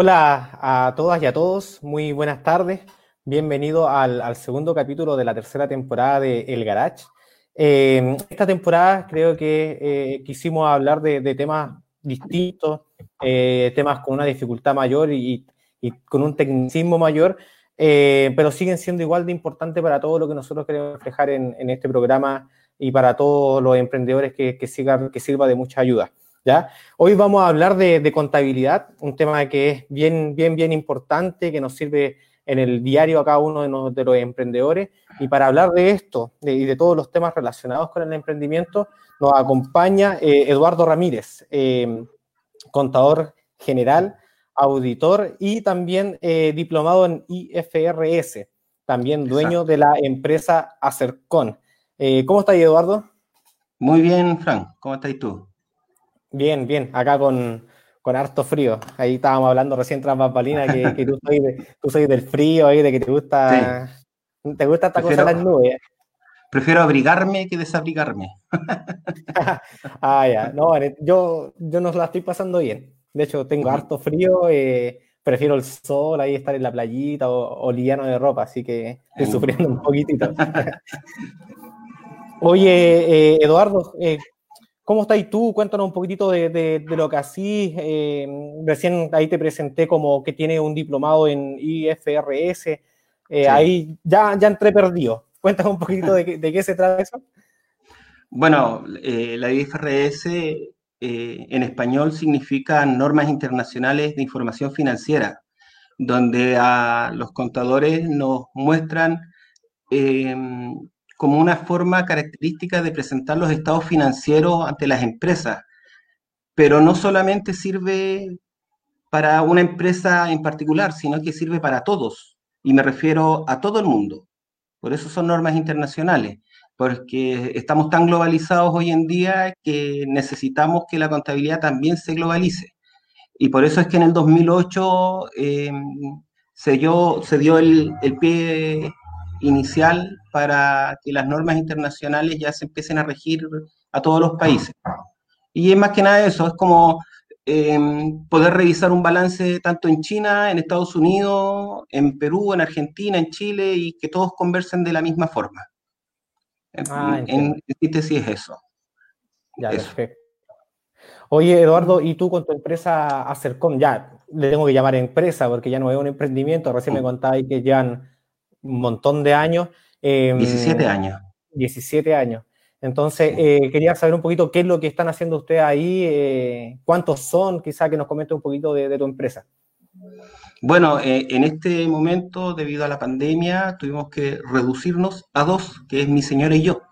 Hola a todas y a todos, muy buenas tardes. Bienvenido al, segundo capítulo de la tercera temporada de El Garage. Eh, esta temporada creo que eh, quisimos hablar de, temas distintos, eh, temas con una dificultad mayor y, con un tecnicismo mayor, pero siguen siendo igual de importantes para todo lo que nosotros queremos reflejar en, este programa y para todos los emprendedores que, que sirva de mucha ayuda. Hoy vamos a hablar de, contabilidad, un tema que es bien, bien, bien importante, que nos sirve en el diario a cada uno de, los emprendedores. Y para hablar de esto y de, todos los temas relacionados con el emprendimiento, nos acompaña eh, Eduardo Ramírez, eh, contador general, auditor y también eh, diplomado en IFRS, también dueño de la empresa Acercon. ¿Cómo estás, Eduardo? Muy bien, Frank. ¿Cómo estás tú? Bien, bien, acá con, harto frío. Ahí estábamos hablando recién tras bambalinas que, que tú, soy del frío, ahí, de que te gusta, te gusta esta cosa de las nubes. Prefiero abrigarme que desabrigarme. ah, ya. No, yo, yo no la estoy pasando bien. De hecho, tengo harto frío, eh, prefiero el sol, ahí estar en la playita o, liviano de ropa, así que estoy sufriendo un poquitito. Oye, eh, Eduardo, eh, ¿Cómo estás tú? Cuéntanos un poquitito de, lo que así. Eh, recién ahí te presenté como que tiene un diplomado en IFRS. Eh, ahí ya, ya entré perdido. Cuéntanos un poquitito de, qué se trata eso. Bueno, eh, la IFRS en español significa Normas Internacionales de Información Financiera, donde a los contadores nos muestran como una forma característica de presentar los estados financieros ante las empresas, pero no solamente sirve para una empresa en particular, sino que sirve para todos, y me refiero a todo el mundo. Por eso son normas internacionales, porque estamos tan globalizados hoy en día que necesitamos que la contabilidad también se globalice. Y por eso es que en el 2008 eh, se, dio, se dio el, el pie inicial para que las normas internacionales ya se empiecen a regir a todos los países. Y es más que nada eso, es como em, poder revisar un balance tanto en China, en Estados Unidos, en Perú, en Argentina, en Chile, y que todos conversen de la misma forma. Ah, en, síntesis es eso. Ya, perfecto. Oye, Eduardo, ¿y tú con tu empresa Acercom? Ya, le tengo que llamar empresa porque ya no es un emprendimiento. Recién me contabas que llevan un montón de años. 17 em, años. 17 años. Entonces, eh, quería saber un poquito qué es lo que están haciendo ustedes ahí, eh, cuántos son, quizá que nos comente un poquito de, tu empresa. Bueno, eh, en este momento, debido a la pandemia, tuvimos que reducirnos a dos, que es mi señora y yo.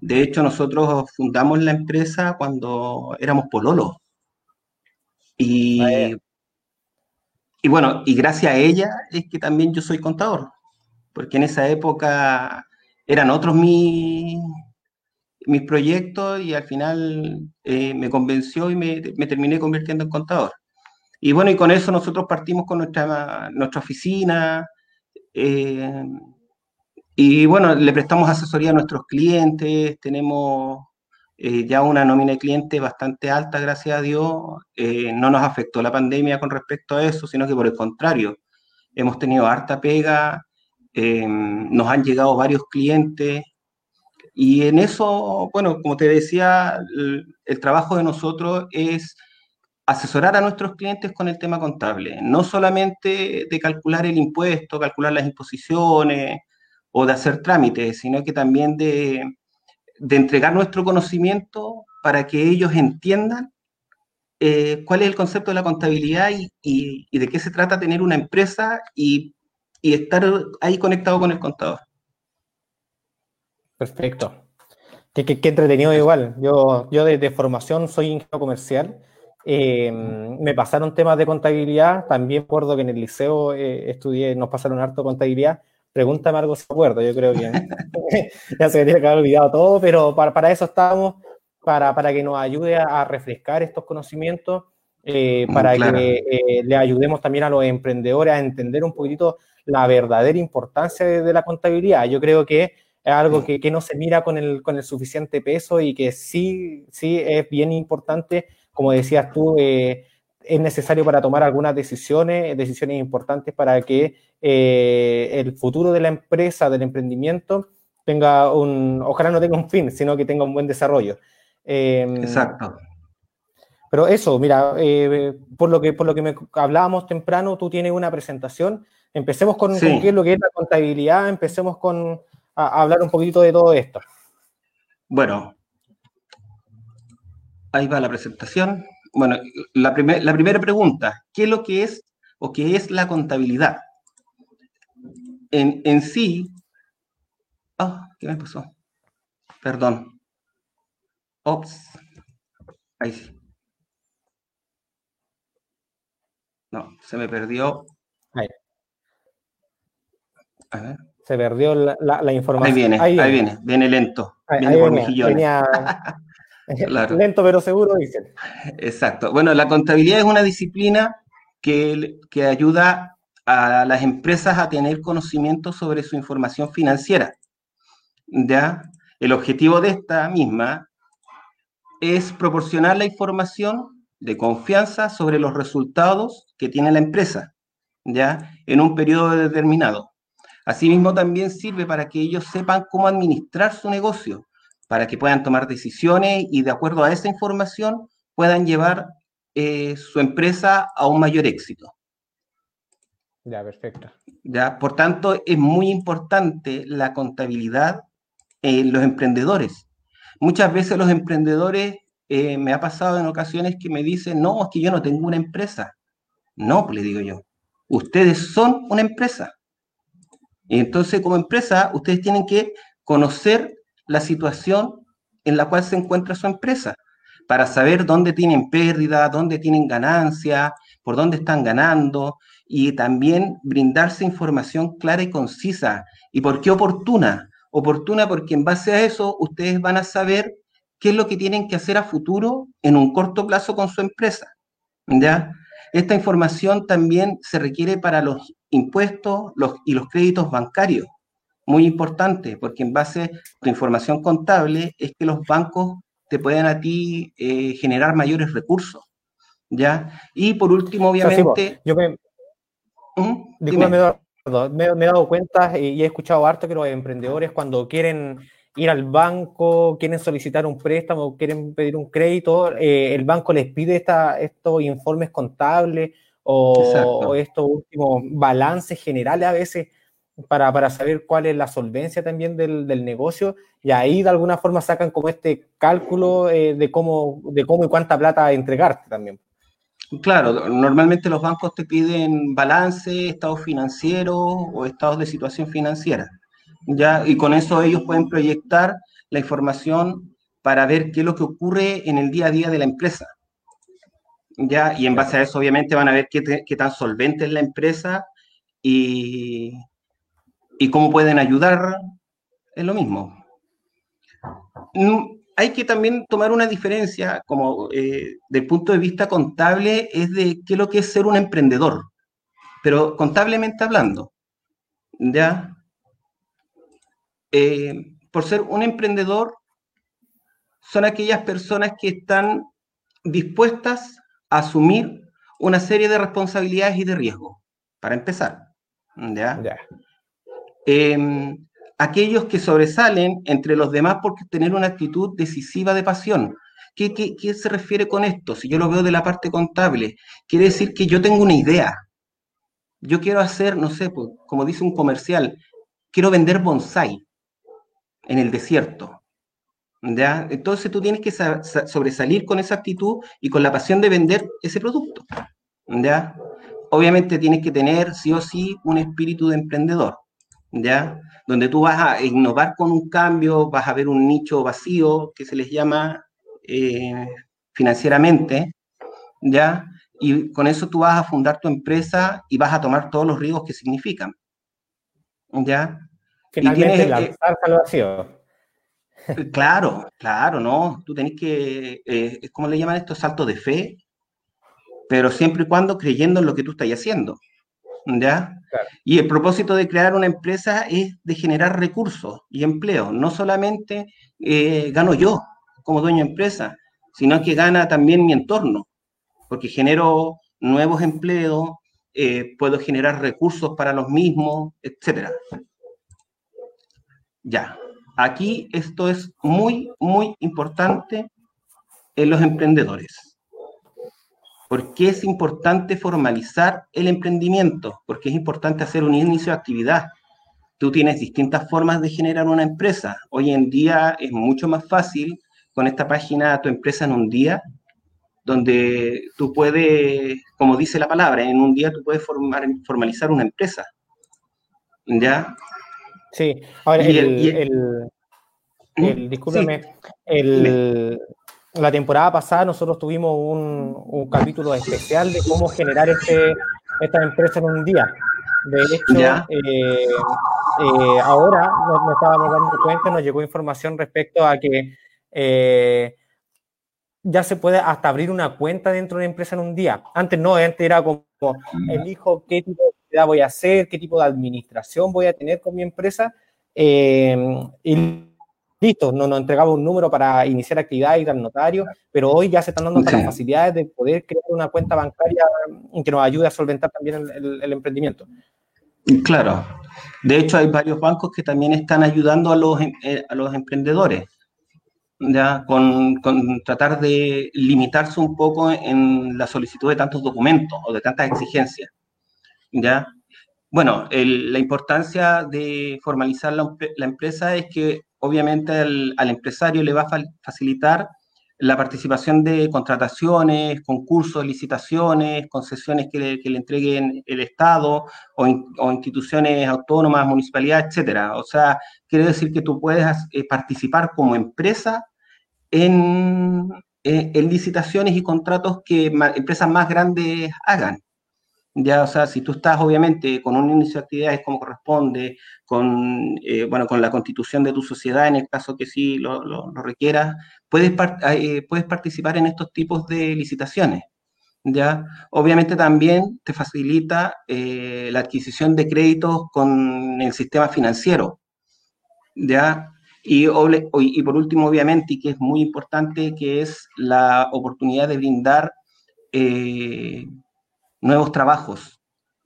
De hecho, nosotros fundamos la empresa cuando éramos pololos. Y, y bueno, y gracias a ella es que también yo soy contador porque en esa época eran otros mis, mis proyectos y al final eh, me convenció y me, terminé convirtiendo en contador. Y bueno, y con eso nosotros partimos con nuestra, nuestra oficina eh, y bueno, le prestamos asesoría a nuestros clientes, tenemos eh, ya una nómina de clientes bastante alta, gracias a Dios. no nos afectó la pandemia con respecto a eso, sino que por el contrario, hemos tenido harta pega eh, nos han llegado varios clientes y en eso, bueno, como te decía, el, trabajo de nosotros es asesorar a nuestros clientes con el tema contable, no solamente de calcular el impuesto, calcular las imposiciones o de hacer trámites, sino que también de, entregar nuestro conocimiento para que ellos entiendan eh, cuál es el concepto de la contabilidad y, de qué se trata tener una empresa y y estar ahí conectado con el contador. Perfecto. Qué, entretenido igual. Yo, yo desde formación soy ingeniero comercial. Eh, me pasaron temas de contabilidad. También recuerdo que en el liceo eh, estudié, nos pasaron harto contabilidad. Pregúntame algo si acuerdo. Yo creo que ya se me tiene que haber olvidado todo, pero para, para eso estamos, para, para, que nos ayude a, refrescar estos conocimientos, eh, para que le ayudemos también a los emprendedores a entender un poquitito la verdadera importancia de, la contabilidad. Yo creo que es algo que, no se mira con el, con el suficiente peso y que sí, sí es bien importante, como decías tú, eh, es necesario para tomar algunas decisiones, decisiones importantes para que eh, el futuro de la empresa, del emprendimiento, tenga un, ojalá no tenga un fin, sino que tenga un buen desarrollo. Em, Exacto. Pero eso, mira, eh, por, lo que, por lo que me hablábamos temprano, tú tienes una presentación. Empecemos con, qué es lo que es la contabilidad, empecemos con a hablar un poquito de todo esto. Bueno, ahí va la presentación. Bueno, la, la primera pregunta, ¿qué es lo que es o qué es la contabilidad? En, sí, ah, ¿qué me pasó? Perdón. Ops. Ahí sí. No, se me perdió. Ahí. A ver. Se perdió la, información. Ahí viene, ahí viene, viene, lento. viene por venía, Lento pero seguro, dicen. Exacto. Bueno, la contabilidad es una disciplina que, que ayuda a las empresas a tener conocimiento sobre su información financiera. ¿Ya? El objetivo de esta misma es proporcionar la información de confianza sobre los resultados que tiene la empresa, ¿ya? En un periodo determinado. Asimismo, también sirve para que ellos sepan cómo administrar su negocio, para que puedan tomar decisiones y de acuerdo a esa información puedan llevar eh, su empresa a un mayor éxito. Ya, perfecto. Ya, por tanto, es muy importante la contabilidad en los emprendedores. Muchas veces los emprendedores, eh, me ha pasado en ocasiones que me dicen, no, es que yo no tengo una empresa. No, pues le digo yo, ustedes son una empresa. Y entonces, como empresa, ustedes tienen que conocer la situación en la cual se encuentra su empresa, para saber dónde tienen pérdida, dónde tienen ganancia, por dónde están ganando, y también brindarse información clara y concisa. ¿Y por qué oportuna? Oportuna porque en base a eso ustedes van a saber qué es lo que tienen que hacer a futuro en un corto plazo con su empresa. ¿Ya? Esta información también se requiere para los impuestos los, y los créditos bancarios muy importante, porque en base a tu información contable es que los bancos te pueden a ti eh, generar mayores recursos. ¿Ya? Y por último, obviamente... yo me, ¿Mm? me, he dado cuenta y he escuchado harto que los emprendedores cuando quieren ir al banco, quieren solicitar un préstamo, quieren pedir un crédito, eh, el banco les pide esta, estos informes contables o, o, estos últimos balances generales a veces para, para, saber cuál es la solvencia también del, del, negocio y ahí de alguna forma sacan como este cálculo eh, de, cómo, de cómo y cuánta plata entregarte también. Claro, normalmente los bancos te piden balance, estados financieros o estados de situación financiera. ¿Ya? Y con eso ellos pueden proyectar la información para ver qué es lo que ocurre en el día a día de la empresa. ¿ya? Y en base a eso, obviamente, van a ver qué, qué tan solvente es la empresa y, y cómo pueden ayudar es lo mismo. Mm, hay que también tomar una diferencia, como eh, del punto de vista contable, es de qué es lo que es ser un emprendedor, pero contablemente hablando, ¿ya? Eh, por ser un emprendedor, son aquellas personas que están dispuestas a asumir una serie de responsabilidades y de riesgos, para empezar. ¿ya? Em, aquellos que sobresalen entre los demás por tener una actitud decisiva de pasión. ¿Qué, ¿Qué, se refiere con esto? Si yo lo veo de la parte contable, quiere decir que yo tengo una idea. Yo quiero hacer, no sé, pues, como dice un comercial, quiero vender bonsai en el desierto. ¿Ya? Entonces tú tienes que sobresalir con esa actitud y con la pasión de vender ese producto. ¿Ya? Obviamente tienes que tener sí o sí un espíritu de emprendedor. ¿ya? Donde tú vas a innovar con un cambio, vas a ver un nicho vacío que se les llama eh, financieramente, ¿ya? Y con eso tú vas a fundar tu empresa y vas a tomar todos los riesgos que significan, ¿ya? Finalmente, lanzarse al vacío. Claro, claro, ¿no? Tú tenés que, eh, ¿cómo le llaman esto? Salto de fe, pero siempre y cuando creyendo en lo que tú estás haciendo. ¿ya? Y el propósito de crear una empresa es de generar recursos y empleo. No solamente eh, gano yo como dueño de empresa, sino que gana también mi entorno. porque genero nuevos empleos, eh, puedo generar recursos para los mismos, etc. Ya, aquí esto es muy, muy importante en los emprendedores. ¿Por qué es importante formalizar el emprendimiento? Porque es importante hacer un inicio de actividad. Tú tienes distintas formas de generar una empresa. Hoy en día es mucho más fácil con esta página Tu empresa en un día, donde tú puedes, como dice la palabra, en un día tú puedes formar, formalizar una empresa. ¿Ya? Sí, ahora el, el, discúlpeme, el, la temporada pasada nosotros tuvimos un, capítulo especial de cómo generar este, esta empresa en un día. De hecho, eh, eh, ahora nos, estábamos dando cuenta, nos llegó información respecto a que eh, ya se puede hasta abrir una cuenta dentro de la empresa en un día. Antes no, antes era como elijo qué tipo de voy a hacer, qué tipo de administración voy a tener con mi empresa. y listo, nos, entregaba un número para iniciar actividad, ir al notario, pero hoy ya se están dando las facilidades de poder crear una cuenta bancaria que nos ayude a solventar también el, emprendimiento. Claro. De hecho, hay varios bancos que también están ayudando a los, eh, a los emprendedores, ¿ya? Con, tratar de limitarse un poco en la solicitud de tantos documentos o de tantas exigencias. ¿Ya? Bueno, la importancia de formalizar la, empresa es que obviamente al, empresario le va a facilitar la participación de contrataciones, concursos, licitaciones, concesiones que le, entreguen el Estado o, instituciones autónomas, municipalidades, etcétera. O sea, quiere decir que tú puedes eh, participar como empresa eh, en, licitaciones y contratos que empresas más grandes hagan. Ya, o sea, si tú estás obviamente con un inicio de actividades como corresponde, con, eh, bueno, con la constitución de tu sociedad, en el caso que sí lo, lo, requieras, puedes, eh, puedes participar en estos tipos de licitaciones. ¿ya? Obviamente también te facilita eh, la adquisición de créditos con el sistema financiero. ¿ya? Y, y por último, obviamente, y que es muy importante, que es la oportunidad de brindar nuevos trabajos,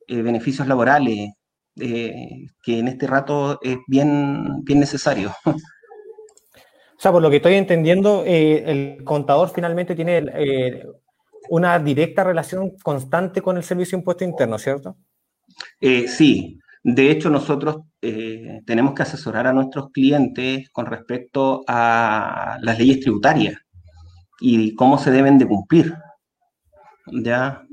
eh, beneficios laborales, eh, que en este rato es bien, bien necesario. O sea, por lo que estoy entendiendo, eh, el contador finalmente tiene una directa relación constante con el Servicio de Impuesto Interno, ¿cierto? sí, de hecho nosotros tenemos que asesorar a nuestros clientes con respecto a las leyes tributarias y cómo se deben de cumplir. ¿ya?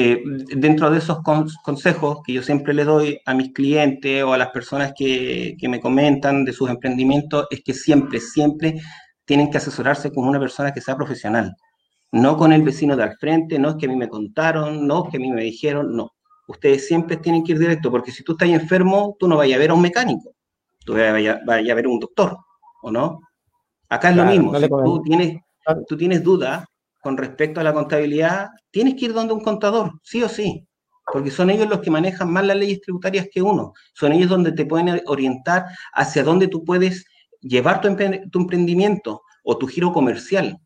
Eh, dentro de esos consejos que yo siempre le doy a mis clientes o a las personas que, me comentan de sus emprendimientos, es que siempre, siempre tienen que asesorarse con una persona que sea profesional. No con el vecino de al frente, no es que a mí me contaron, no es que a mí me dijeron, no. Ustedes siempre tienen que ir directo, porque si tú estás enfermo, tú no vayas a ver a un mecánico, tú vayas, a ver a un doctor, ¿o no? Acá es lo mismo, si tú tienes, tú tienes dudas, con respecto a la contabilidad, tienes que ir donde un contador, sí o sí, porque son ellos los que manejan más las leyes tributarias que uno. Son ellos donde te pueden orientar hacia dónde tú puedes llevar tu, emprendimiento o tu giro comercial.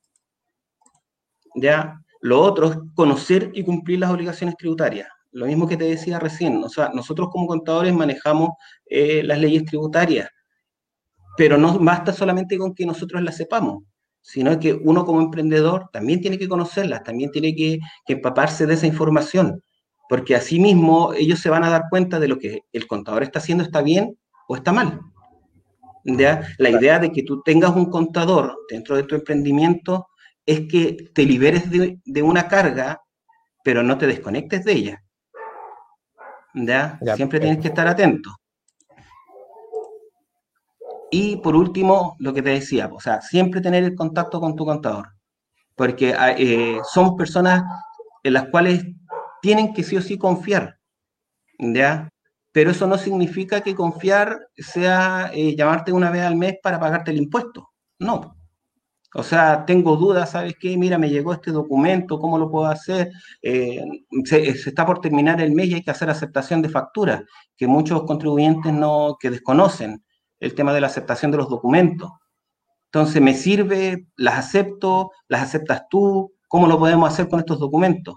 Ya, lo otro es conocer y cumplir las obligaciones tributarias. Lo mismo que te decía recién, o sea, nosotros como contadores manejamos eh, las leyes tributarias, pero no basta solamente con que nosotros las sepamos sino que uno como emprendedor también tiene que conocerlas, también tiene que, empaparse de esa información, porque así mismo ellos se van a dar cuenta de lo que el contador está haciendo está bien o está mal. ¿Ya? La idea de que tú tengas un contador dentro de tu emprendimiento es que te liberes de, una carga, pero no te desconectes de ella. ¿Ya? Siempre tienes que estar atento. Y por último, lo que te decía, o sea, siempre tener el contacto con tu contador, porque ah, eh, somos personas en las cuales tienen que sí o sí confiar, ¿ya? Pero eso no significa que confiar sea eh, llamarte una vez al mes para pagarte el impuesto, no. O sea, tengo dudas, ¿sabes qué? Mira, me llegó este documento, ¿cómo lo puedo hacer? Eh, se, se, está por terminar el mes y hay que hacer aceptación de facturas, que muchos contribuyentes no, que desconocen el tema de la aceptación de los documentos. Entonces, me sirve, las acepto, las aceptas tú, ¿cómo lo podemos hacer con estos documentos?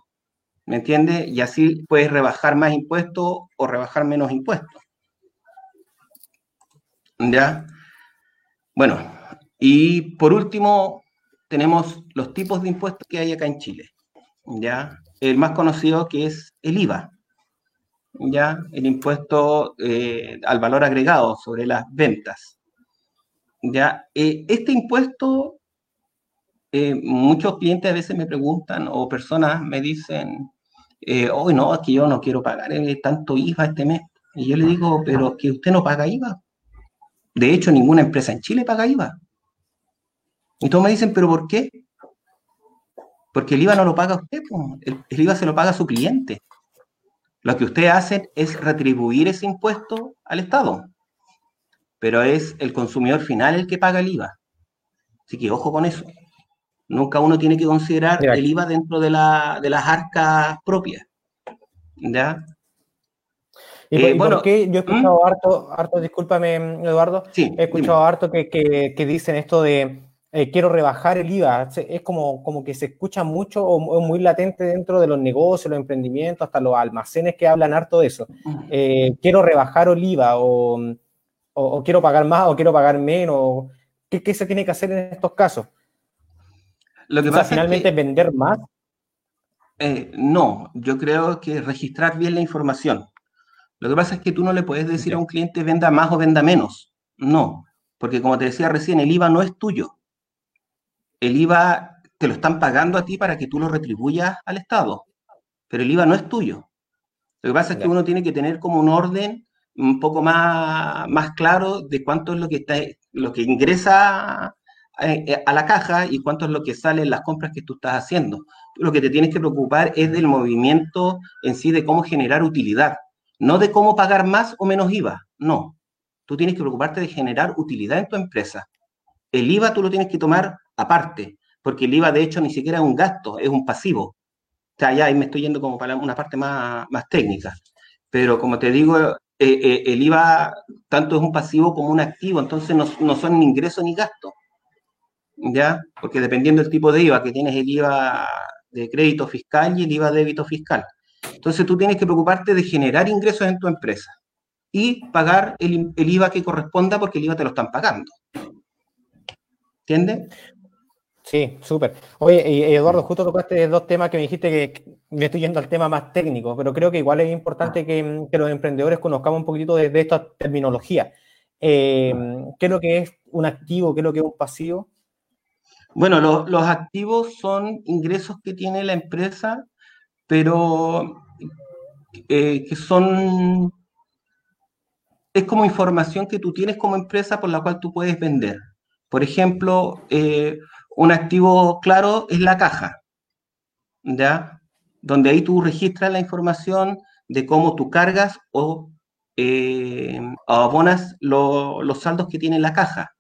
¿Me entiendes? Y así puedes rebajar más impuestos o rebajar menos impuestos. ¿Ya? Bueno, y por último, tenemos los tipos de impuestos que hay acá en Chile. ¿Ya? El más conocido que es el IVA. ¿Ya? El impuesto eh, al valor agregado sobre las ventas. ¿Ya? Eh, este impuesto, eh, muchos clientes a veces me preguntan o personas me dicen, hoy no, es que yo no quiero pagar tanto IVA este mes. Y yo le digo, pero que usted no paga IVA. De hecho, ninguna empresa en Chile paga IVA. Y todos me dicen, ¿pero por qué? Porque el IVA no lo paga usted, el, IVA se lo paga a su cliente. Lo que ustedes hacen es retribuir ese impuesto al Estado, pero es el consumidor final el que paga el IVA. Así que ojo con eso. Nunca uno tiene que considerar el IVA dentro de, la, de las arcas propias. ¿Ya? Y, eh, bueno, yo he escuchado ¿Mm? harto, harto, discúlpame, Eduardo, he escuchado harto que, que, dicen esto de eh, quiero rebajar el IVA. Es como, como que se escucha mucho o, muy latente dentro de los negocios, los emprendimientos, hasta los almacenes que hablan harto de eso. Eh, quiero rebajar el IVA o, o, quiero pagar más o quiero pagar menos. ¿Qué, ¿Qué, se tiene que hacer en estos casos? Lo que pasa finalmente es vender más. no, yo creo que registrar bien la información. Lo que pasa es que tú no le puedes decir a un cliente venda más o venda menos. No, porque como te decía recién, el IVA no es tuyo. El IVA te lo están pagando a ti para que tú lo retribuyas al Estado, pero el IVA no es tuyo. Lo que pasa es que uno tiene que tener como un orden un poco más, más claro de cuánto es lo que, está, lo que ingresa eh, a la caja y cuánto es lo que sale en las compras que tú estás haciendo. Lo que te tienes que preocupar es del movimiento en sí, de cómo generar utilidad. No de cómo pagar más o menos IVA, no. Tú tienes que preocuparte de generar utilidad en tu empresa. El IVA tú lo tienes que tomar aparte, porque el IVA de hecho ni siquiera es un gasto, es un pasivo. O sea, ya ahí me estoy yendo como para una parte más, más técnica. Pero como te digo, eh, eh, el IVA tanto es un pasivo como un activo, entonces no, no son ni ingreso ni gasto. ¿Ya? Porque dependiendo del tipo de IVA, que tienes el IVA de crédito fiscal y el IVA débito fiscal. Entonces tú tienes que preocuparte de generar ingresos en tu empresa y pagar el, IVA que corresponda porque el IVA te lo están pagando. ¿Entiendes? Sí, súper. Oye, Eduardo, justo tocaste dos temas que me dijiste que me estoy yendo al tema más técnico, pero creo que igual es importante que, los emprendedores conozcamos un poquito de, esta terminología. Eh, ¿Qué es lo que es un activo? ¿Qué es lo que es un pasivo? Bueno, los activos son ingresos que tiene la empresa, pero eh, que son, es como información que tú tienes como empresa por la cual tú puedes vender. Por ejemplo, eh, un activo claro es la caja, ¿ya? Donde ahí tú registras la información de cómo tú cargas o, eh, abonas los saldos que tiene la caja,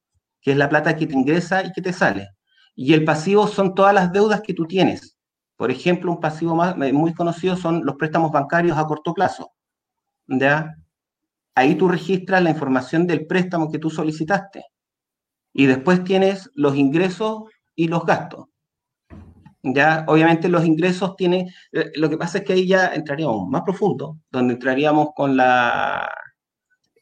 que es la plata que te ingresa y que te sale. Y el pasivo son todas las deudas que tú tienes. Por ejemplo, un pasivo más, eh, muy conocido son los préstamos bancarios a corto plazo. ¿ya? Ahí tú registras la información del préstamo que tú solicitaste. Y después tienes los ingresos y los gastos. Ya, obviamente los ingresos tienen, eh, lo que pasa es que ahí ya entraríamos más profundo, donde entraríamos con la,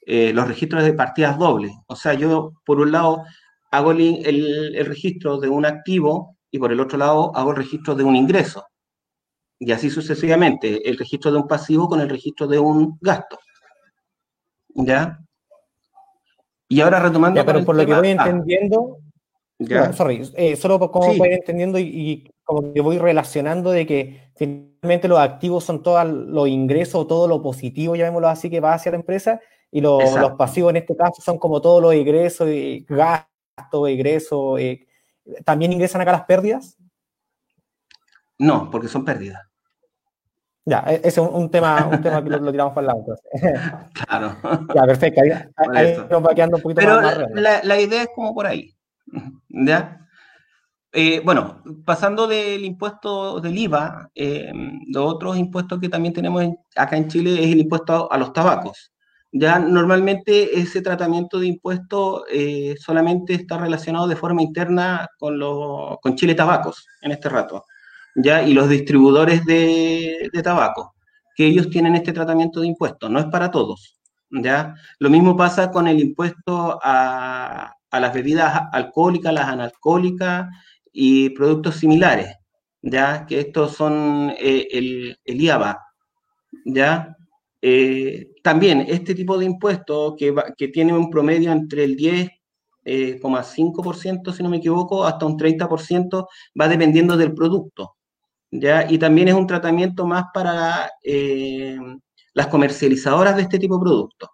eh, los registros de partidas dobles. O sea, yo por un lado hago el registro de un activo y por el otro lado hago el registro de un ingreso. Y así sucesivamente, el registro de un pasivo con el registro de un gasto. ¿Ya? Y ahora retomando... Ya, pero por lo que voy entendiendo... ¿ya? sorry, eh, solo como voy entendiendo y, como que voy relacionando de que finalmente los activos son todos los ingresos, todo lo positivo, llamémoslo así, que va hacia la empresa, y los pasivos en este caso son como todos los ingresos, gastos, ingresos, eh, ¿También ingresan acá las pérdidas? No, porque son pérdidas. Ya, e-, ese es un, tema, un tema que lo, tiramos para el lado. Claro. Ya, perfecto. Ahí, nos va quedando un poquito Pero más, la, la, idea es como por ahí. ¿Ya? Eh, bueno, pasando del impuesto del IVA, eh, los otros impuestos que también tenemos acá en Chile es el impuesto a los tabacos. Ya normalmente ese tratamiento de impuestos eh, solamente está relacionado de forma interna con, con Chile Tabacos en este rato. ¿Ya? Y los distribuidores de, tabaco, que ellos tienen este tratamiento de impuestos, no es para todos, ¿ya? Lo mismo pasa con el impuesto a, las bebidas alcohólicas, las analcohólicas y productos similares, ¿ya? Que estos son eh, el, el IABA, ¿ya? Eh, también este tipo de impuesto que, que tiene un promedio entre el 10,5%, eh, si no me equivoco, hasta un 30%, va dependiendo del producto. ¿Ya? Y también es un tratamiento más para eh, las comercializadoras de este tipo de productos.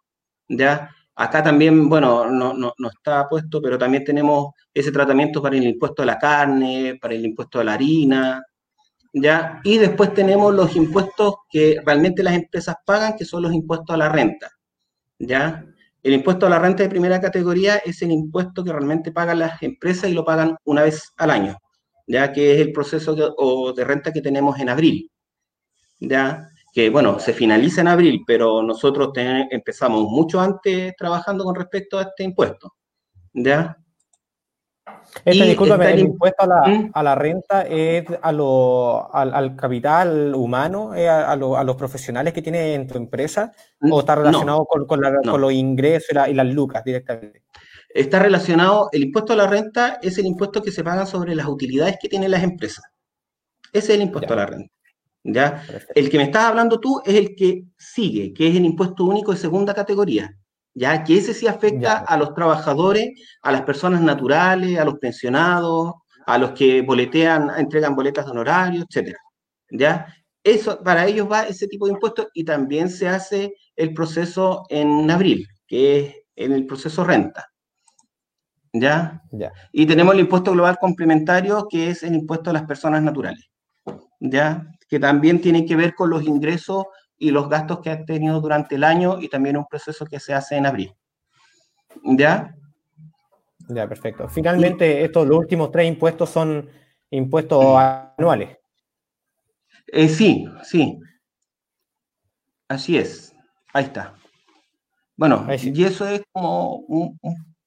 ¿ya? Acá también, bueno, no, no, no, está puesto, pero también tenemos ese tratamiento para el impuesto a la carne, para el impuesto a la harina, ¿ya? Y después tenemos los impuestos que realmente las empresas pagan, que son los impuestos a la renta, ¿ya? El impuesto a la renta de primera categoría es el impuesto que realmente pagan las empresas y lo pagan una vez al año, ya que es el proceso de, o de renta que tenemos en abril, ya que bueno, se finaliza en abril, pero nosotros empezamos mucho antes trabajando con respecto a este impuesto, ¿ya? Este, discúlpame, el impuesto a la, ¿Mm? a la, renta es a lo, al, capital humano, a, los profesionales que tiene en tu empresa, o está relacionado con, con, los ingresos y, las lucas directamente? Está relacionado, el impuesto a la renta es el impuesto que se paga sobre las utilidades que tienen las empresas. Ese es el impuesto a la renta. ¿ya? El que me estás hablando tú es el que sigue, que es el impuesto único de segunda categoría. ¿ya? Que ese sí afecta a los trabajadores, a las personas naturales, a los pensionados, a los que boletean, entregan boletas de honorario, etcétera, ¿ya? Eso, para ellos va ese tipo de impuestos y también se hace el proceso en abril, que es en el proceso renta. ¿Ya? ¿Ya? Y tenemos el impuesto global complementario, que es el impuesto a las personas naturales. ¿Ya? Que también tiene que ver con los ingresos y los gastos que ha tenido durante el año y también un proceso que se hace en abril. ¿Ya? Ya, perfecto. Finalmente, estos los últimos tres impuestos son impuestos anuales. Eh, sí, sí. Así es. Ahí está. Bueno, y eso es como un,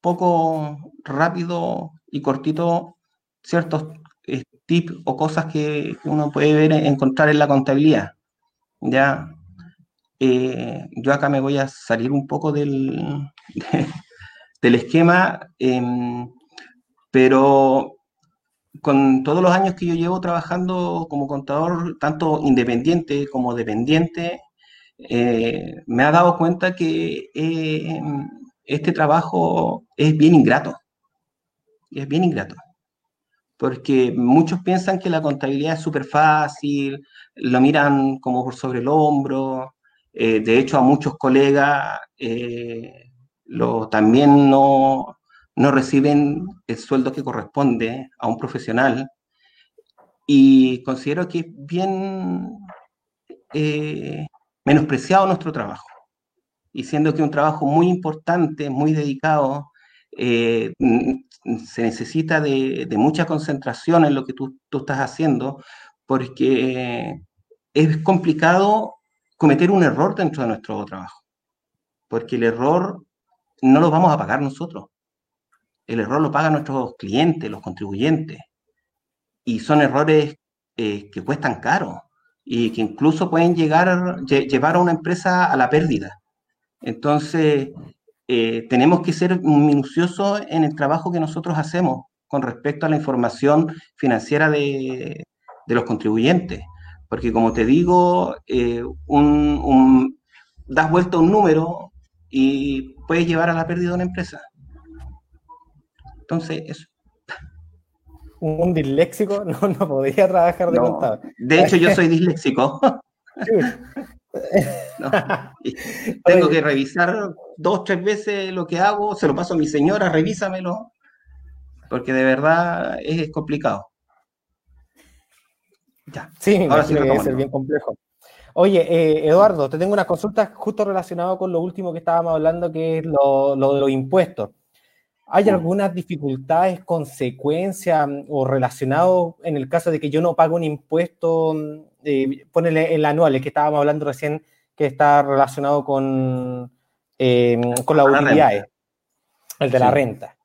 poco rápido y cortito ciertos eh, tips o cosas que uno puede ver, encontrar en la contabilidad. Ya, eh, yo acá me voy a salir un poco del, del esquema, em, pero con todos los años que yo llevo trabajando como contador, tanto independiente como dependiente, eh, me ha dado cuenta que este trabajo es bien ingrato. Es bien ingrato. Porque muchos piensan que la contabilidad es súper fácil, lo miran como por sobre el hombro, eh, de hecho, a muchos colegas eh, lo, también no, no reciben el sueldo que corresponde a un profesional y considero que es bien eh, menospreciado nuestro trabajo. Y siendo que un trabajo muy importante, muy dedicado, se necesita de, de, mucha concentración en lo que tú, tú estás haciendo, porque es complicado cometer un error dentro de nuestro trabajo, porque el error no lo vamos a pagar nosotros, el error lo pagan nuestros clientes, los contribuyentes, y son errores eh, que cuestan caro y que incluso pueden llegar, llevar a una empresa a la pérdida. Entonces, eh, tenemos que ser minuciosos en el trabajo que nosotros hacemos con respecto a la información financiera de, de los contribuyentes. Porque como te digo, eh, un, das vuelta un número y puedes llevar a la pérdida de una empresa. Entonces, eso. Un disléxico no, no podría trabajar de contador. De hecho, yo soy disléxico. Tengo que revisar dos, tres veces lo que hago, se lo paso a mi señora, revísamelo, porque de verdad es complicado. Sí, ahora sí que ser bien complejo. Oye, eh, Eduardo, te tengo una consulta justo relacionada con lo último que estábamos hablando, que es lo, de los impuestos. ¿Hay algunas dificultades, consecuencias mm, o relacionado en el caso de que yo no pago un impuesto, mm, eh, ponele el anual, el que estábamos hablando recién, que está relacionado con, eh, con las utilidades, el de la renta?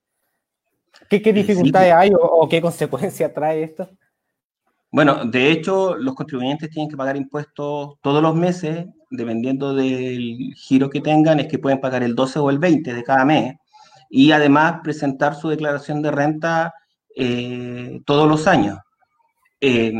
¿Qué, dificultades hay o, o qué consecuencias trae esto? Bueno, de hecho, los contribuyentes tienen que pagar impuestos todos los meses, dependiendo del giro que tengan, es que pueden pagar el 12 o el 20 de cada mes, y además presentar su declaración de renta eh, todos los años. Eh,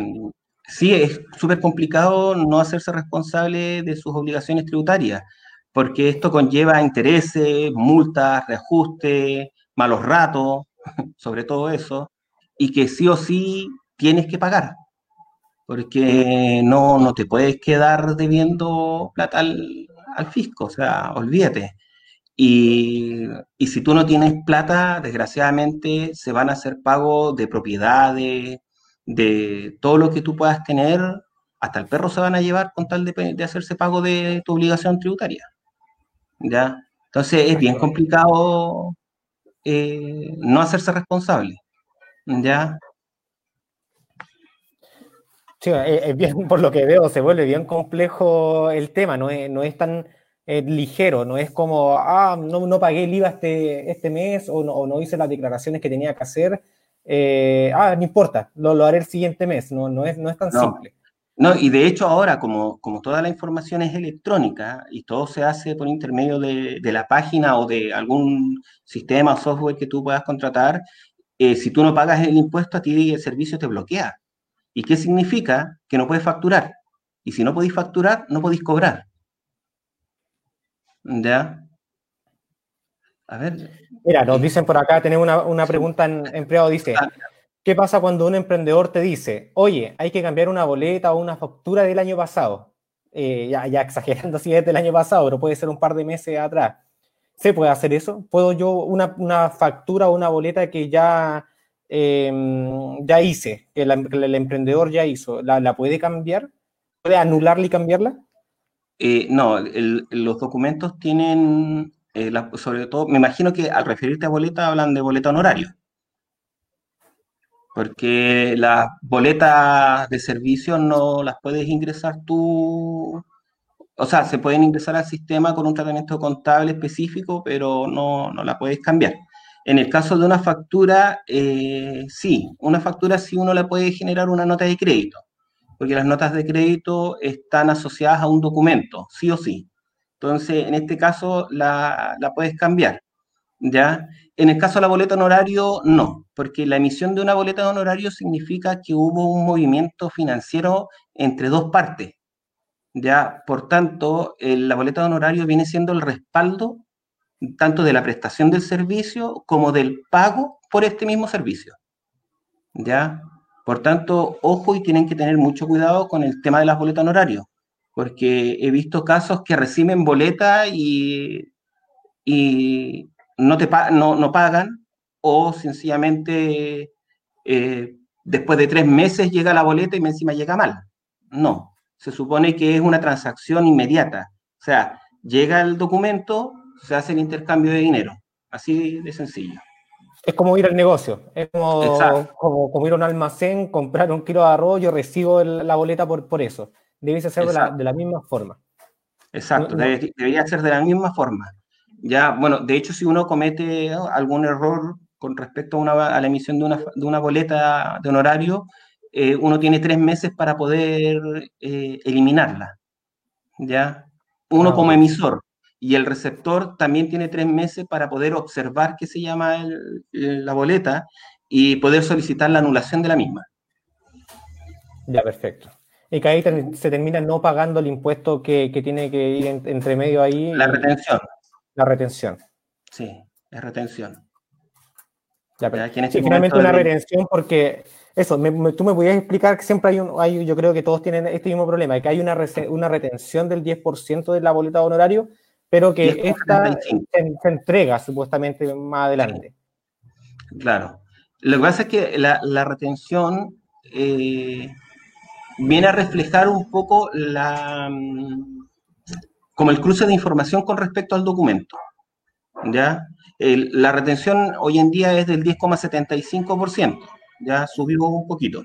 sí, es súper complicado no hacerse responsable de sus obligaciones tributarias, porque esto conlleva intereses, multas, reajustes, malos ratos, sobre todo eso, y que sí o sí tienes que pagar, porque no, no te puedes quedar debiendo plata al, fisco, o sea, olvídate. Y, y, si tú no tienes plata, desgraciadamente se van a hacer pagos de propiedades, de todo lo que tú puedas tener, hasta el perro se van a llevar con tal de, hacerse pago de tu obligación tributaria. ¿Ya? Entonces es bien complicado eh, no hacerse responsable. ¿Ya? Sí, es bien, por lo que veo, se vuelve bien complejo el tema, no es, no es tan eh, ligero, no es como, ah, no, no pagué el IVA este, este mes o no, o no hice las declaraciones que tenía que hacer eh, ah, no importa, lo, lo, haré el siguiente mes, no, no, es, no es tan simple. No, y de hecho ahora, como, como toda la información es electrónica y todo se hace por intermedio de, de la página o de algún sistema o software que tú puedas contratar, eh, si tú no pagas el impuesto, a ti el servicio te bloquea. ¿Y qué significa? Que no puedes facturar. Y si no podéis facturar, no podéis cobrar. ¿Ya? A ver. Mira, nos dicen por acá, tenemos una, una pregunta en empleado, dice, ah, ¿qué pasa cuando un emprendedor te dice, oye, hay que cambiar una boleta o una factura del año pasado? Eh, ya, ya, exagerando si es del año pasado, pero puede ser un par de meses atrás. ¿Se puede hacer eso? ¿Puedo yo una, una factura o una boleta que ya, em, ya hice, que, el emprendedor ya hizo, ¿la, la puede cambiar? ¿Puede anularla y cambiarla? Eh, no, los documentos tienen eh, sobre todo, me imagino que al referirte a boleta hablan de boleta honorario. Porque las boletas de servicio no las puedes ingresar tú, o sea, se pueden ingresar al sistema con un tratamiento contable específico, pero no, no la puedes cambiar. En el caso de una factura, eh, sí, una factura sí uno la puede generar una nota de crédito, porque las notas de crédito están asociadas a un documento, sí o sí. Entonces, en este caso la, puedes cambiar, ¿ya? En el caso de la boleta honorario, no, porque la emisión de una boleta de honorario significa que hubo un movimiento financiero entre dos partes, ¿ya? Por tanto, la boleta de honorario viene siendo el respaldo tanto de la prestación del servicio como del pago por este mismo servicio, ¿ya? Por tanto, ojo y tienen que tener mucho cuidado con el tema de las boletas honorarios porque he visto casos que reciben boleta y, y no, te, no, no pagan o sencillamente eh, después de tres meses llega la boleta y encima llega mal. No, se supone que es una transacción inmediata. O sea, llega el documento, se hace el intercambio de dinero. Así de sencillo. Es como ir al negocio, es como, como, ir a un almacén, comprar un kilo de arroz, yo recibo la boleta por, por eso debiese ser de la, misma forma. Exacto, debería ser de la misma forma. Ya, bueno, de hecho, si uno comete algún error con respecto a, una, a la emisión de una, de una, boleta de honorario, eh, uno tiene tres meses para poder eh, eliminarla. ¿Ya? Uno ah, como emisor y el receptor también tiene tres meses para poder observar qué se llama la boleta y poder solicitar la anulación de la misma. Ya, perfecto y que ahí se termina no pagando el impuesto que, tiene que ir entre medio ahí. La retención. La retención. Sí, es retención. Ya, pero, este finalmente una retención porque eso, tú me podías explicar que siempre hay un, hay, yo creo que todos tienen este mismo problema, que hay una, una retención del 10% de la boleta de honorario, pero que esta se, entrega supuestamente más adelante. Claro. Lo que pasa es que la, la retención eh, viene a reflejar un poco la, mm, como el cruce de información con respecto al documento. ¿ya? la retención hoy en día es del 10,75%, ya subió un poquito.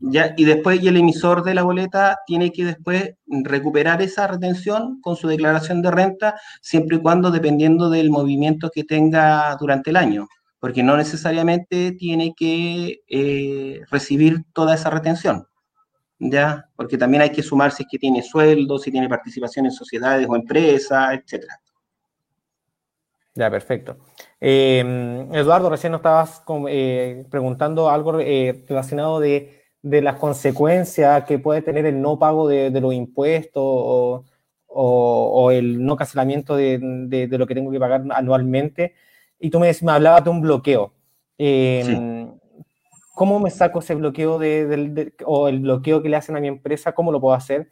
¿ya? Y después el emisor de la boleta tiene que después recuperar esa retención con su declaración de renta, siempre y cuando dependiendo del movimiento que tenga durante el año. porque no necesariamente tiene que eh, recibir toda esa retención. ¿Ya? Porque también hay que sumar si es que tiene sueldo, si tiene participación en sociedades o empresas, etcétera. Ya, perfecto. Eh, Eduardo, recién nos estabas eh, preguntando algo relacionado de, las consecuencias que puede tener el no pago de, los impuestos o, el no cancelamiento de, lo que tengo que pagar anualmente y tú me, me hablabas de un bloqueo. Em, ¿Cómo me saco ese bloqueo de, o el bloqueo que le hacen a mi empresa? ¿Cómo lo puedo hacer?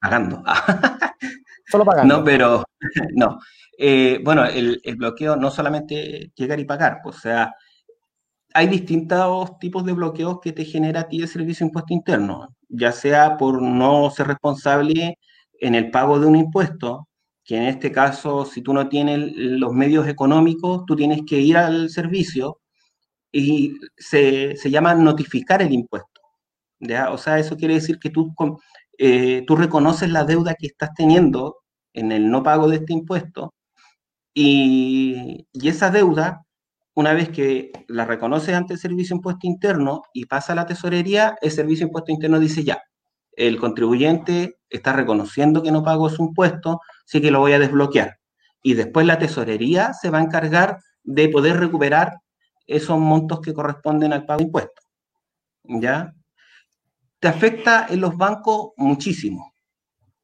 Pagando. Solo pagando. No, pero no. Eh, bueno, el, bloqueo no solamente llegar y pagar, o sea, hay distintos tipos de bloqueos que te genera a ti el servicio de impuesto interno, ya sea por no ser responsable en el pago de un impuesto, que en este caso, si tú no tienes los medios económicos, tú tienes que ir al servicio y se, llama notificar el impuesto. ¿ya? O sea, eso quiere decir que tú, eh, tú reconoces la deuda que estás teniendo en el no pago de este impuesto y, y esa deuda, una vez que la reconoces ante el Servicio Impuesto Interno y pasa a la tesorería, el Servicio Impuesto Interno dice ya, el contribuyente está reconociendo que no pagó su impuesto, sí que lo voy a desbloquear. Y después la tesorería se va a encargar de poder recuperar esos montos que corresponden al pago de impuestos. ¿Ya? Te afecta en los bancos muchísimo,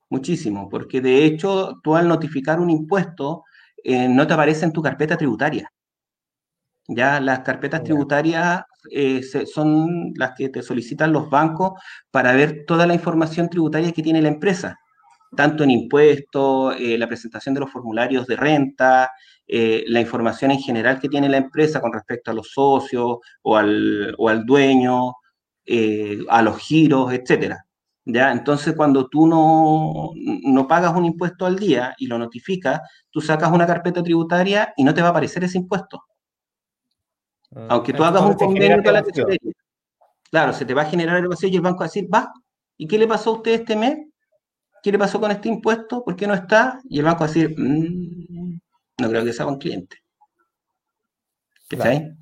muchísimo, porque de hecho tú al notificar un impuesto eh, no te aparece en tu carpeta tributaria. Ya las carpetas tributarias eh, son las que te solicitan los bancos para ver toda la información tributaria que tiene la empresa, tanto en impuestos, eh, la presentación de los formularios de renta, eh, la información en general que tiene la empresa con respecto a los socios o al, o al dueño, a los giros, etcétera. ¿Ya? Entonces, cuando tú no, no pagas un impuesto al día y lo notificas, tú sacas una carpeta tributaria y no te va a aparecer ese impuesto. Mm. Aunque tú hagas un convenio con la tesorería. Claro, se te va a generar el vacío y el banco va a decir, va, ¿y qué le pasó a usted este mes? ¿Qué le pasó con este impuesto? ¿Por qué no está? Y el banco va a decir, mm, no creo que sea un cliente. ¿Qué claro.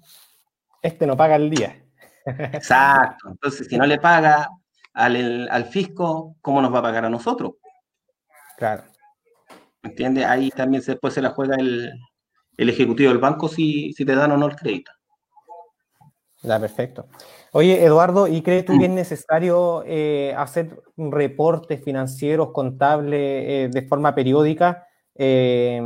Este no paga el día. Exacto. Entonces, si no le paga al, al, fisco, ¿cómo nos va a pagar a nosotros? Claro. ¿Entiendes? Ahí también se, después se la juega el, el ejecutivo del banco si, si te dan o no el crédito. Ya, perfecto. Oye, Eduardo, ¿y crees tú que es necesario eh, hacer reportes financieros, contables eh, de forma periódica? Eh,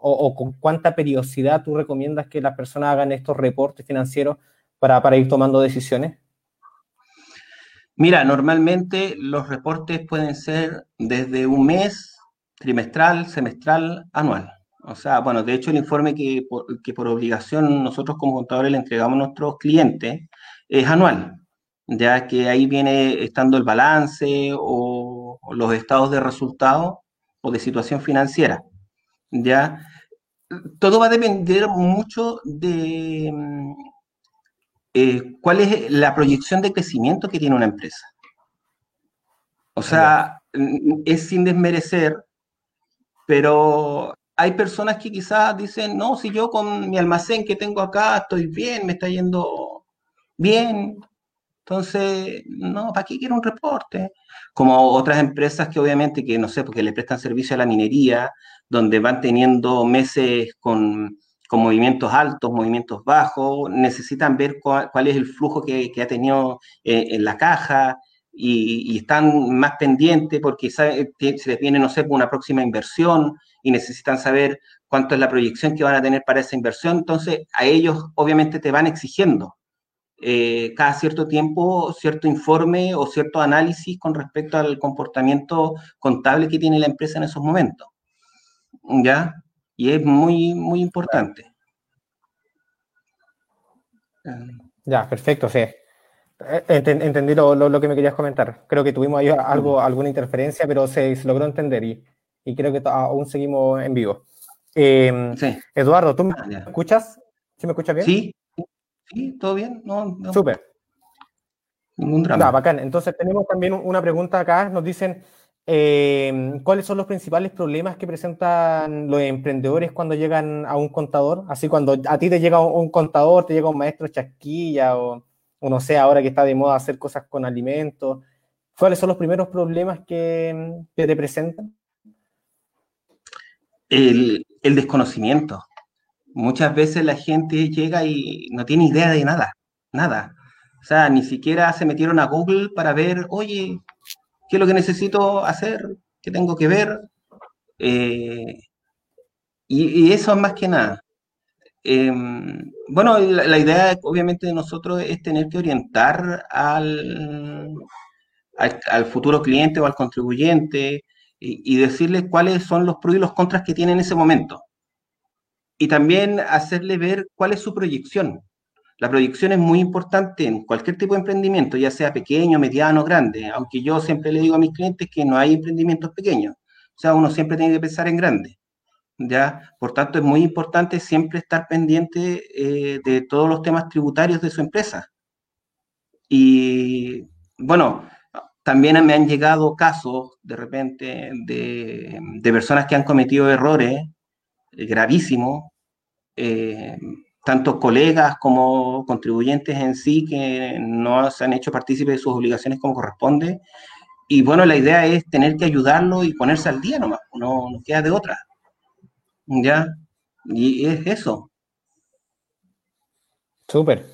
o, con cuánta periodicidad tú recomiendas que las personas hagan estos reportes financieros para, para ir tomando decisiones? Mira, normalmente los reportes pueden ser desde un mes, trimestral, semestral, anual. O sea, bueno, de hecho el informe que por, obligación nosotros como contadores le entregamos a nuestros clientes es anual, ya que ahí viene estando el balance o, los estados de resultado o de situación financiera. Ya todo va a depender mucho de mm, eh, cuál es la proyección de crecimiento que tiene una empresa. O sea, es sin desmerecer, pero hay personas que quizás dicen, no, si yo con mi almacén que tengo acá estoy bien, me está yendo bien, entonces, no, ¿para qué quiero un reporte? Como otras empresas que obviamente, que no sé, porque le prestan servicio a la minería, donde van teniendo meses con, movimientos altos, movimientos bajos, necesitan ver cuál, es el flujo que, ha tenido eh, en la caja y, están más pendientes porque se les viene, no sé, una próxima inversión y necesitan saber cuánto es la proyección que van a tener para esa inversión. Entonces, a ellos obviamente te van exigiendo eh, cada cierto tiempo cierto informe o cierto análisis con respecto al comportamiento contable que tiene la empresa en esos momentos. ¿Ya? Y es muy, muy importante. Ya, perfecto, sí. Eh, entendí lo, que me querías comentar. Creo que tuvimos ahí algo, alguna interferencia, pero se, se logró entender y, y creo que aún seguimos en vivo. Em, Eduardo, ¿tú me ah, escuchas? ¿Sí me escuchas bien? Sí, sí, todo bien. No, Súper. Ningún drama. bacán. Entonces tenemos también una pregunta acá. Nos dicen, eh, ¿cuáles son los principales problemas que presentan los emprendedores cuando llegan a un contador? Así cuando a ti te llega un contador, te llega un maestro chasquilla o, no sé, ahora que está de moda hacer cosas con alimentos, ¿cuáles son los primeros problemas que, te presentan? El desconocimiento. Muchas veces la gente llega y no tiene idea de nada, nada. O sea, ni siquiera se metieron a Google para ver, oye, ¿qué es lo que necesito hacer? ¿Qué tengo que ver? Eh, y, eso es más que nada. Em, bueno, la, idea obviamente de nosotros es tener que orientar al, al, futuro cliente o al contribuyente y, y, decirle cuáles son los pros y los contras que tiene en ese momento. Y también hacerle ver cuál es su proyección. La proyección es muy importante en cualquier tipo de emprendimiento, ya sea pequeño, mediano, grande, aunque yo siempre le digo a mis clientes que no hay emprendimientos pequeños, o sea, uno siempre tiene que pensar en grande. ¿ya? Por tanto, es muy importante siempre estar pendiente eh, de todos los temas tributarios de su empresa. Y bueno, también me han llegado casos de repente de, personas que han cometido errores gravísimos. Eh, tanto colegas como contribuyentes en sí que no se han hecho partícipes de sus obligaciones como corresponde. Y bueno, la idea es tener que ayudarlo y ponerse al día nomás, no queda de otra. ¿Ya? Y es eso. Súper,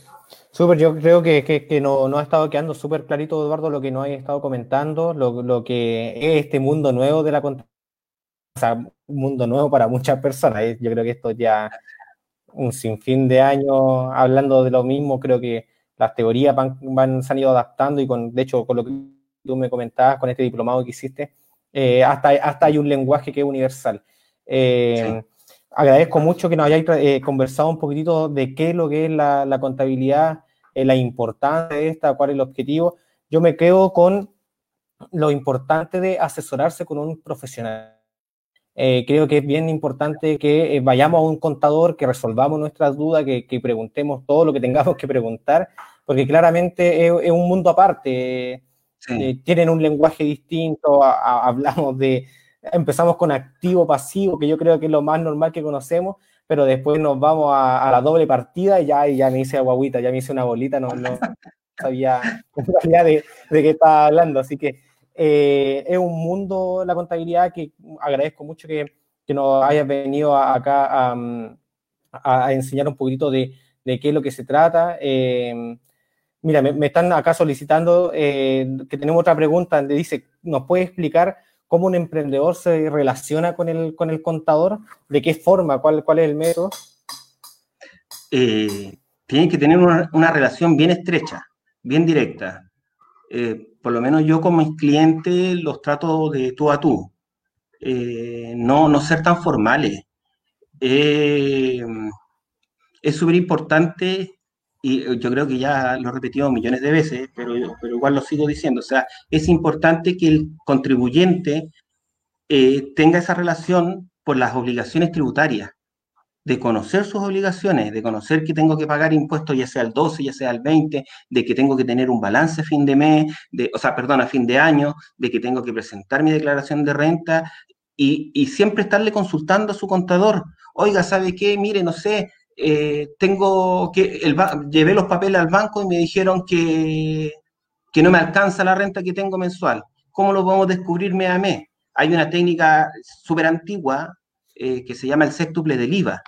súper. Yo creo que, que, no, no, ha estado quedando súper clarito, Eduardo, lo que nos ha estado comentando, lo, lo, que es este mundo nuevo de la contabilidad. O sea, un mundo nuevo para muchas personas. Yo creo que esto ya un sinfín de años hablando de lo mismo, creo que las teorías van, se han ido adaptando y con, de hecho, con lo que tú me comentabas, con este diplomado que hiciste, eh, hasta, hasta hay un lenguaje que es universal. Eh, agradezco mucho que nos hayáis eh, conversado un poquitito de qué es lo que es la, la contabilidad, la importancia de esta, cuál es el objetivo. Yo me quedo con lo importante de asesorarse con un profesional eh, creo que es bien importante que eh, vayamos a un contador, que resolvamos nuestras dudas, que, preguntemos todo lo que tengamos que preguntar, porque claramente es, un mundo aparte. Eh, tienen un lenguaje distinto, hablamos de, empezamos con activo, pasivo, que yo creo que es lo más normal que conocemos, pero después nos vamos a, la doble partida y ya, ya me hice guaguita, ya me hice una bolita, no, no sabía de, de qué estaba hablando, así que eh, es un mundo la contabilidad que agradezco mucho que, que nos hayas venido acá a, enseñar un poquito de, de, qué es lo que se trata. Eh, mira, me, están acá solicitando eh, que tenemos otra pregunta donde dice, ¿nos puede explicar cómo un emprendedor se relaciona con el, con el contador? ¿De qué forma? ¿Cuál, cuál es el método? tiene que tener una, relación bien estrecha, bien directa por lo menos yo con mis clientes los trato de tú a tú. Eh, no, no ser tan formales. Eh, es súper importante, y yo creo que ya lo he repetido millones de veces, pero, pero igual lo sigo diciendo, o sea, es importante que el contribuyente eh, tenga esa relación por las obligaciones tributarias de conocer sus obligaciones, de conocer que tengo que pagar impuestos ya sea el 12, ya sea el 20, de que tengo que tener un balance a fin de mes, de, o sea, perdón, a fin de año, de que tengo que presentar mi declaración de renta y, y siempre estarle consultando a su contador. Oiga, ¿sabe qué? Mire, no sé, eh, tengo que, el, llevé los papeles al banco y me dijeron que, que no me alcanza la renta que tengo mensual. ¿Cómo lo podemos descubrir mes a mes? Hay una técnica súper antigua eh, que se llama el sextuple del IVA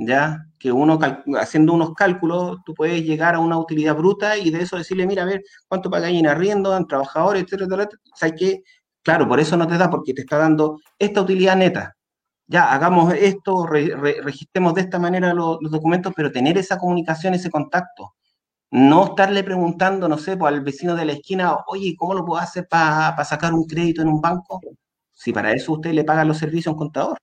¿ya? Que uno, haciendo unos cálculos, tú puedes llegar a una utilidad bruta y de eso decirle, mira, a ver, ¿cuánto pagáis en arriendo, en trabajadores, etcétera, etcétera? ¿Sabes qué? Claro, por eso no te da, porque te está dando esta utilidad neta. Ya, hagamos esto, registremos de esta manera los, documentos, pero tener esa comunicación, ese contacto. No estarle preguntando, no sé, pues, al vecino de la esquina, oye, ¿cómo lo puedo hacer para sacar un crédito en un banco? Si para eso usted le paga los servicios a un contador.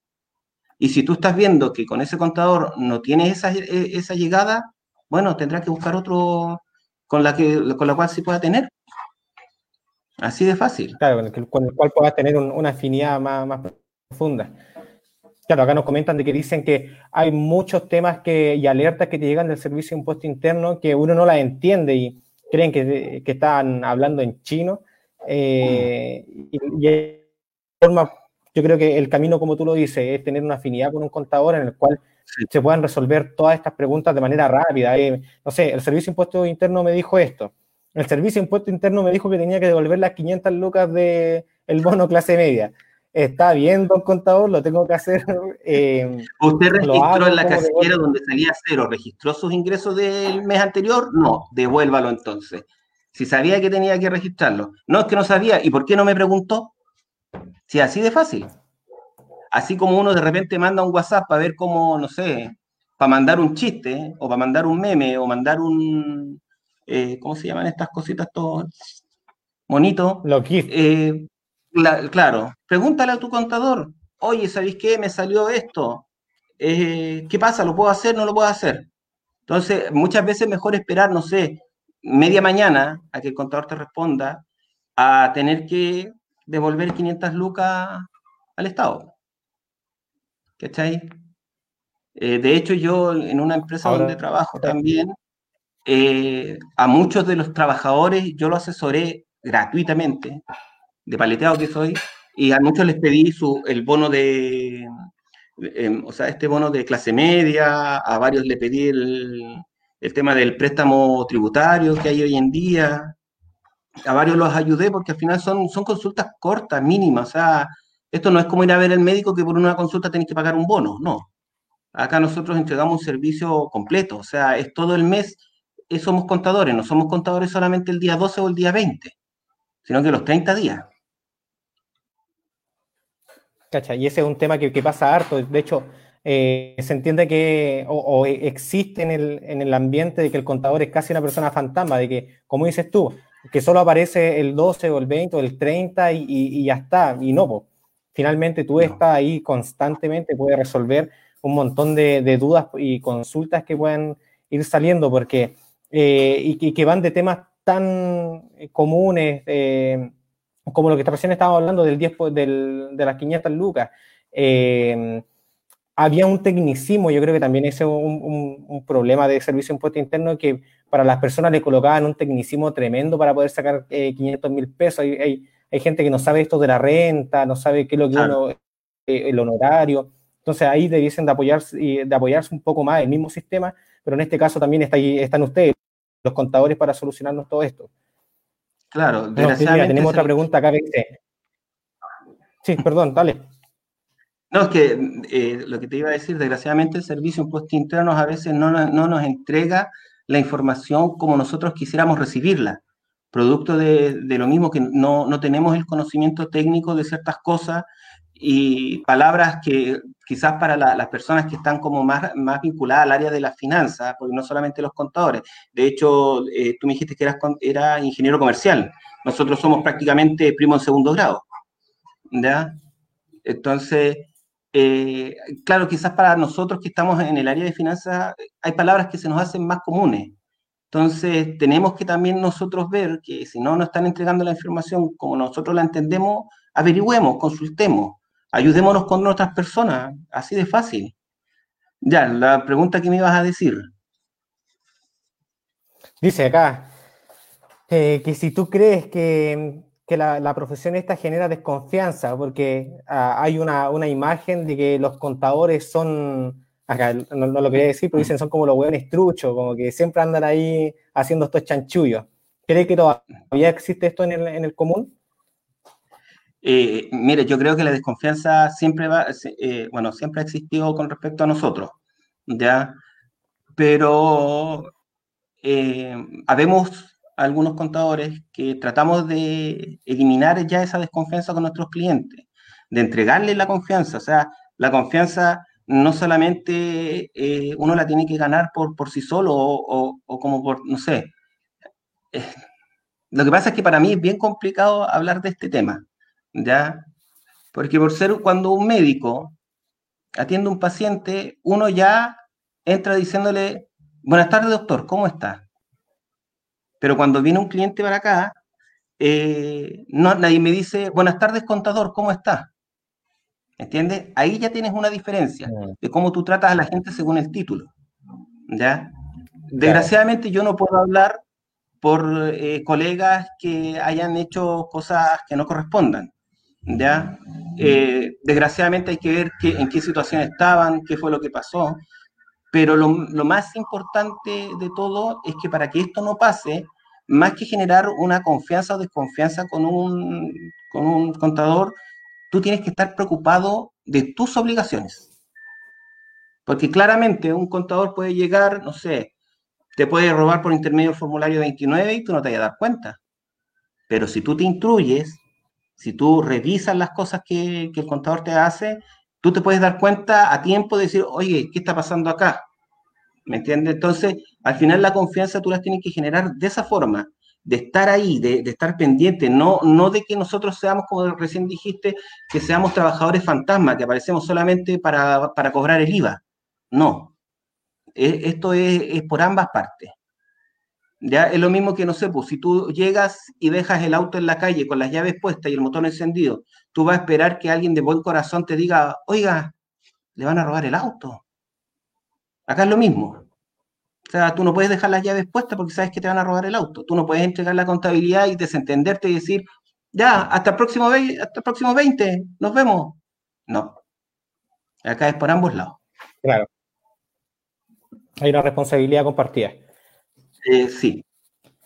Y si tú estás viendo que con ese contador no tienes esa, e, esa llegada, bueno, tendrás que buscar otro con la, que, con la cual sí pueda tener. Así de fácil. Claro, con el, cual puedas tener una afinidad más, más, profunda. Claro, acá nos comentan de que dicen que hay muchos temas que, y alertas que te llegan del servicio de impuesto interno que uno no las entiende y creen que, que están hablando en chino. Eh, y, y forma, yo creo que el camino, como tú lo dices, es tener una afinidad con un contador en el cual se puedan resolver todas estas preguntas de manera rápida. Eh, no sé, el Servicio de Impuesto Interno me dijo esto. El Servicio de Impuesto Interno me dijo que tenía que devolver las 500 lucas del el bono clase media. Está bien, don contador, lo tengo que hacer. Eh, ¿Usted registró en la casillera donde salía cero? ¿Registró sus ingresos del mes anterior? No, devuélvalo entonces. Si sabía que tenía que registrarlo. No, es que no sabía. ¿Y por qué no me preguntó? Si así de fácil. Así como uno de repente manda un WhatsApp para ver cómo, no sé, para mandar un chiste, o para mandar un meme, o mandar un. Eh, ¿Cómo se llaman estas cositas? Todo monito. Lo eh, claro, pregúntale a tu contador. Oye, ¿sabéis qué? Me salió esto. Eh, ¿Qué pasa? ¿Lo puedo hacer? ¿No lo puedo hacer? Entonces, muchas veces mejor esperar, no sé, media mañana a que el contador te responda, a tener que devolver 500 lucas al Estado. ¿Cachai? Eh, de hecho, yo en una empresa donde trabajo también, eh, a muchos de los trabajadores yo lo asesoré gratuitamente, de paleteado que soy, y a muchos les pedí su, el bono de, em, o sea, este bono de clase media, a varios le pedí el, el tema del préstamo tributario que hay hoy en día. A varios los ayudé porque al final son, son consultas cortas, mínimas. O sea, esto no es como ir a ver al médico que por una consulta tenés que pagar un bono, no. Acá nosotros entregamos un servicio completo, o sea, es todo el mes, eh, somos contadores, no somos contadores solamente el día 12 o el día 20, sino que los 30 días. Cacha, y ese es un tema que, que pasa harto. De hecho, eh, se entiende que, o, existe en el, en el, ambiente de que el contador es casi una persona fantasma, de que, como dices tú, que solo aparece el 12 o el 20 o el 30 y, y, ya está, y no, finalmente tú estás ahí constantemente, puedes resolver un montón de, de, dudas y consultas que pueden ir saliendo, porque, eh, y, que van de temas tan comunes, eh, como lo que recién estábamos hablando del 10 del, de las 500 lucas. Eh, había un tecnicismo, yo creo que también ese es un, problema de servicio de impuesto interno, que para las personas le colocaban un tecnicismo tremendo para poder sacar 500 eh, mil pesos. Hay, hay, gente que no sabe esto de la renta, no sabe qué es lo que uno, eh, el honorario. Entonces ahí debiesen de apoyarse, de apoyarse un poco más el mismo sistema, pero en este caso también está ahí, están ustedes, los contadores, para solucionarnos todo esto. Claro, tenemos otra pregunta acá. Sí, perdón, dale. No, es que eh, lo que te iba a decir, desgraciadamente el Servicio de Impuestos Internos a veces no, no, nos entrega la información como nosotros quisiéramos recibirla, producto de, de lo mismo que no, no, tenemos el conocimiento técnico de ciertas cosas y palabras que quizás para las personas que están como más, más vinculadas al área de las finanzas, porque no solamente los contadores, de hecho, eh, tú me dijiste que eras, era ingeniero comercial, nosotros somos prácticamente primo en segundo grado, ¿ya? Entonces, eh, claro, quizás para nosotros que estamos en el área de finanzas hay palabras que se nos hacen más comunes. Entonces, tenemos que también nosotros ver que si no nos están entregando la información como nosotros la entendemos, averigüemos, consultemos, ayudémonos con otras personas, así de fácil. Ya, la pregunta que me ibas a decir. Dice acá eh, que si tú crees que que la, profesión esta genera desconfianza, porque ah, hay una, una, imagen de que los contadores son, acá no, lo quería decir, pero dicen son como los hueones truchos, como que siempre andan ahí haciendo estos chanchullos. ¿Cree que todavía existe esto en el, en el común? Eh, mire, yo creo que la desconfianza siempre va, eh, bueno, siempre ha existido con respecto a nosotros, ¿ya? Pero eh, habemos algunos contadores que tratamos de eliminar ya esa desconfianza con nuestros clientes, de entregarles la confianza. O sea, la confianza no solamente eh, uno la tiene que ganar por, por sí solo o, como por, no sé. Eh, lo que pasa es que para mí es bien complicado hablar de este tema, ¿ya? Porque por ser cuando un médico atiende a un paciente, uno ya entra diciéndole, buenas tardes doctor, ¿cómo está? Pero cuando viene un cliente para acá, eh, no, nadie me dice, buenas tardes contador, ¿cómo está? ¿Entiendes? Ahí ya tienes una diferencia mm. de cómo tú tratas a la gente según el título. ¿Ya? Desgraciadamente yo no puedo hablar por eh, colegas que hayan hecho cosas que no correspondan. ¿ya? Eh, desgraciadamente hay que ver en qué situación estaban, qué fue lo que pasó, pero lo, más importante de todo es que para que esto no pase, más que generar una confianza o desconfianza con un, con un contador, tú tienes que estar preocupado de tus obligaciones. Porque claramente un contador puede llegar, no sé, te puede robar por intermedio del formulario 29 y tú no te vas a dar cuenta. Pero si tú te instruyes, si tú revisas las cosas que, el contador te hace, tú te puedes dar cuenta a tiempo de decir, oye, ¿qué está pasando acá? ¿Me entiendes? Entonces, al final la confianza tú las tienes que generar de esa forma, de estar ahí, de, estar pendiente, no, no de que nosotros seamos, como recién dijiste, que seamos trabajadores fantasma, que aparecemos solamente para, cobrar el IVA. No. E, esto es por ambas partes. Ya es lo mismo que, no sé, pues si tú llegas y dejas el auto en la calle con las llaves puestas y el motor encendido, tú vas a esperar que alguien de buen corazón te diga, oiga, le van a robar el auto. Acá es lo mismo. O sea, tú no puedes dejar las llaves puestas porque sabes que te van a robar el auto. Tú no puedes entregar la contabilidad y desentenderte y decir, ya, hasta el próximo, hasta el próximo 20, nos vemos. No. Acá es por ambos lados. Claro. Hay una responsabilidad compartida. Eh, sí,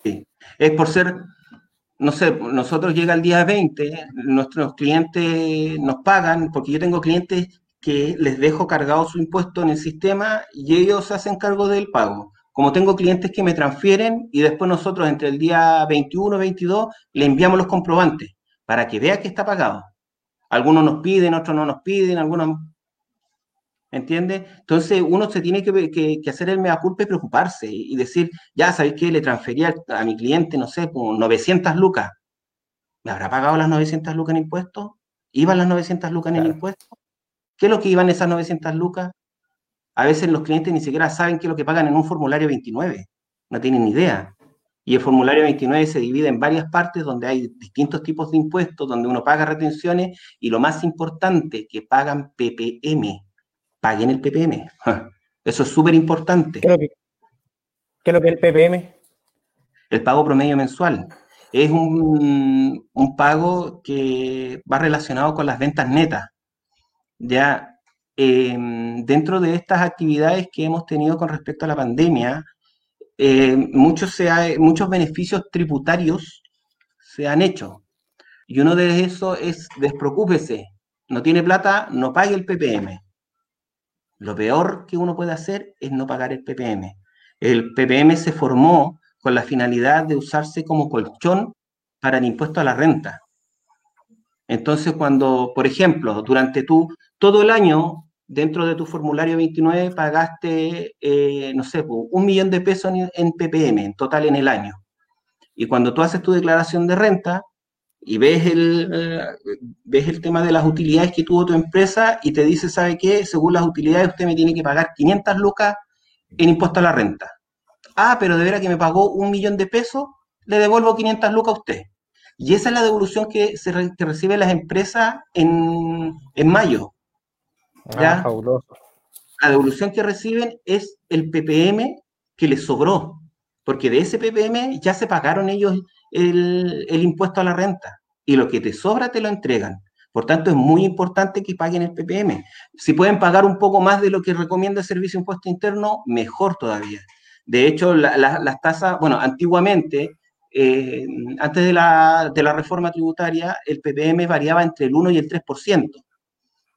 sí. Es por ser, no sé, nosotros llega el día 20, nuestros clientes nos pagan, porque yo tengo clientes que les dejo cargado su impuesto en el sistema y ellos hacen cargo del pago. Como tengo clientes que me transfieren y después nosotros entre el día 21 y 22 le enviamos los comprobantes para que vea que está pagado. Algunos nos piden, otros no nos piden, algunos ¿Entiendes? Entonces uno se tiene que, hacer el mea culpa y preocuparse y decir, ya, ¿sabéis qué? Le transferí a, mi cliente, no sé, como 900 lucas. ¿Me habrá pagado las 900 lucas en impuestos? ¿Iban las 900 lucas en impuestos? ¿Qué es lo que iban esas 900 lucas? A veces los clientes ni siquiera saben qué es lo que pagan en un formulario 29. No tienen ni idea. Y el formulario 29 se divide en varias partes donde hay distintos tipos de impuestos, donde uno paga retenciones y lo más importante, que pagan PPM paguen el PPM. Eso es súper importante. ¿Qué, es lo que es el PPM? El pago promedio mensual. Es un, pago que va relacionado con las ventas netas. Ya em, dentro de estas actividades que hemos tenido con respecto a la pandemia, eh, muchos, muchos beneficios tributarios se han hecho. Y uno de esos es despreocúpese. No tiene plata, no pague el PPM. Lo peor que uno puede hacer es no pagar el PPM. El PPM se formó con la finalidad de usarse como colchón para el impuesto a la renta. Entonces, cuando, por ejemplo, durante tu, todo el año, dentro de tu formulario 29, pagaste, eh, no sé, un millón de pesos en PPM, en total en el año. Y cuando tú haces tu declaración de renta, y ves el, eh, ves el tema de las utilidades que tuvo tu empresa y te dice, ¿sabe qué? Según las utilidades usted me tiene que pagar 500 lucas en impuesto a la renta. Ah, pero de veras que me pagó un millón de pesos, le devuelvo 500 lucas a usted. Y esa es la devolución que, se que reciben las empresas en, mayo. Ah, la devolución que reciben es el PPM que les sobró, porque de ese PPM ya se pagaron ellos el, impuesto a la renta y lo que te sobra te lo entregan. Por tanto, es muy importante que paguen el PPM. Si pueden pagar un poco más de lo que recomienda el Servicio de Impuesto Interno, mejor todavía. De hecho, las tasas, bueno, antiguamente, eh, antes de la, de la, reforma tributaria, el PPM variaba entre el 1 y el 3%.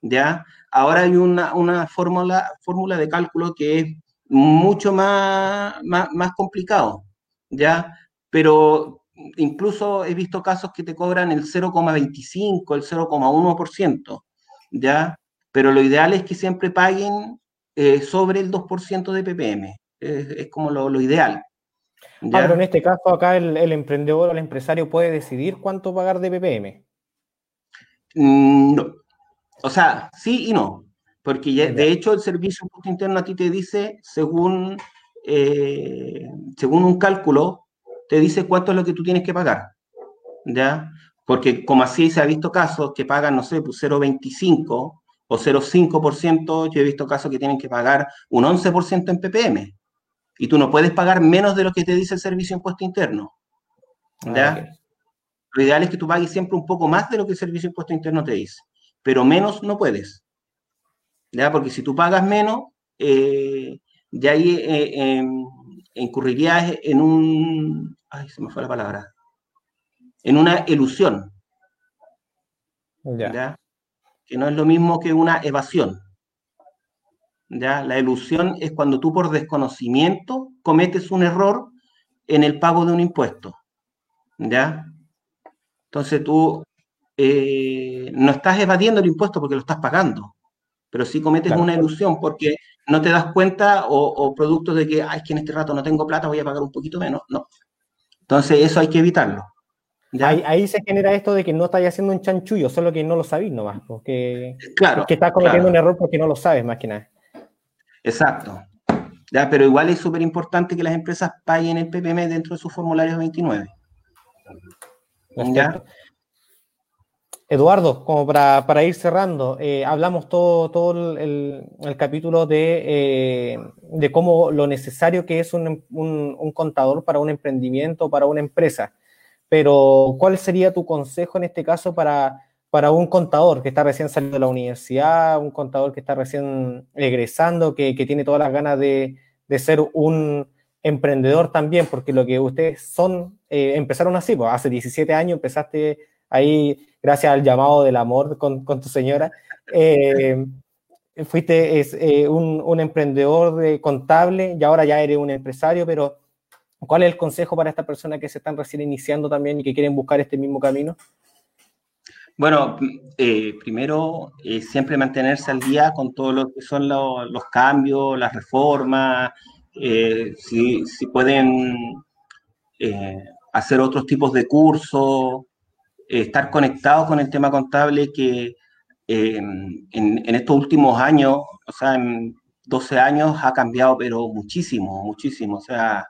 ¿ya? Ahora hay una, una fórmula, fórmula de cálculo que es mucho más, más, más complicado, ¿ya? Pero incluso he visto casos que te cobran el 0,25, el 0,1%, ¿ya? Pero lo ideal es que siempre paguen eh, sobre el 2% de ppm. Es, como lo, ideal. ¿Ya? Ah, pero en este caso acá el, emprendedor o el empresario puede decidir cuánto pagar de ppm. Mm, no. O sea, sí y no. Porque de hecho el servicio interno a ti te dice, según, eh, según un cálculo, te dice cuánto es lo que tú tienes que pagar. ¿Ya? Porque como así se ha visto casos que pagan, no sé, 0,25 pues o 0,5%, yo he visto casos que tienen que pagar un 11% en PPM. Y tú no puedes pagar menos de lo que te dice el Servicio de Impuesto Interno. ¿Ya? Ah, lo ideal es que tú pagues siempre un poco más de lo que el Servicio de Impuesto Interno te dice, pero menos no puedes. ¿ya? Porque si tú pagas menos, eh, ya ahí eh, em, incurrirías en un... Ay, se me fue la palabra. En una ilusión. Ya. Que no es lo mismo que una evasión. ¿Ya? La ilusión es cuando tú por desconocimiento cometes un error en el pago de un impuesto. ¿Ya? Entonces tú eh, no estás evadiendo el impuesto porque lo estás pagando, pero sí cometes una ilusión porque no te das cuenta o, producto de que, ay, es que en este rato no tengo plata, voy a pagar un poquito menos. No. Entonces eso hay que evitarlo. Ahí, se genera esto de que no estás haciendo un chanchullo, solo que no lo sabéis nomás, porque claro, que estás cometiendo un error porque no lo sabes más que nada. Exacto. Ya, pero igual es súper importante que las empresas paguen el PPM dentro de sus formularios 29. Eduardo, como para, ir cerrando, eh, hablamos todo, todo el, capítulo de, eh, de, cómo lo necesario que es un, contador para un emprendimiento, para una empresa. Pero, ¿cuál sería tu consejo en este caso para, para un contador que está recién saliendo de la universidad, un contador que está recién egresando, que, tiene todas las ganas de, de ser un, emprendedor también, porque lo que ustedes son, eh, empezaron así, pues hace 17 años empezaste ahí, gracias al llamado del amor con, tu señora, eh, fuiste es, eh, un, un, emprendedor de contable y ahora ya eres un empresario, pero ¿cuál es el consejo para estas personas que se están recién iniciando también y que quieren buscar este mismo camino? Bueno, primero, siempre mantenerse al día con todo lo que son los cambios, las reformas, eh, si, pueden eh, hacer otros tipos de cursos, eh, estar conectados con el tema contable que en, estos últimos años, o sea, en 12 años ha cambiado, pero muchísimo, muchísimo. O sea,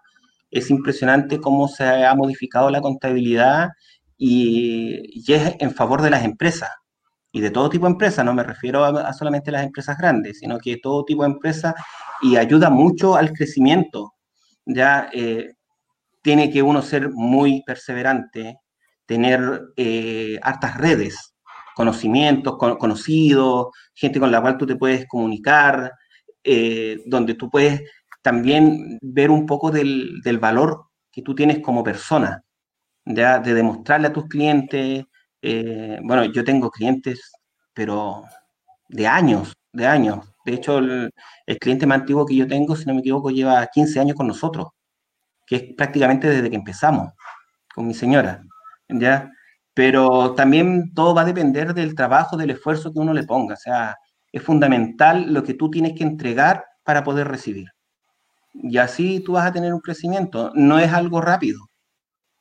es impresionante cómo se ha modificado la contabilidad y, es en favor de las empresas y de todo tipo de empresas, no me refiero a, solamente las empresas grandes, sino que todo tipo de empresas y ayuda mucho al crecimiento. Ya eh, tiene que uno ser muy perseverante, tener eh, hartas redes, conocimientos, conocidos, gente con la cual tú te puedes comunicar, eh, donde tú puedes también ver un poco del, del, valor que tú tienes como persona, de demostrarle a tus clientes, eh, bueno, yo tengo clientes, pero de años, de años. De hecho, el, cliente más antiguo que yo tengo, si no me equivoco, lleva 15 años con nosotros, que es prácticamente desde que empezamos con mi señora, ¿ya? Pero también todo va a depender del trabajo, del esfuerzo que uno le ponga. O sea, es fundamental lo que tú tienes que entregar para poder recibir. Y así tú vas a tener un crecimiento. No es algo rápido,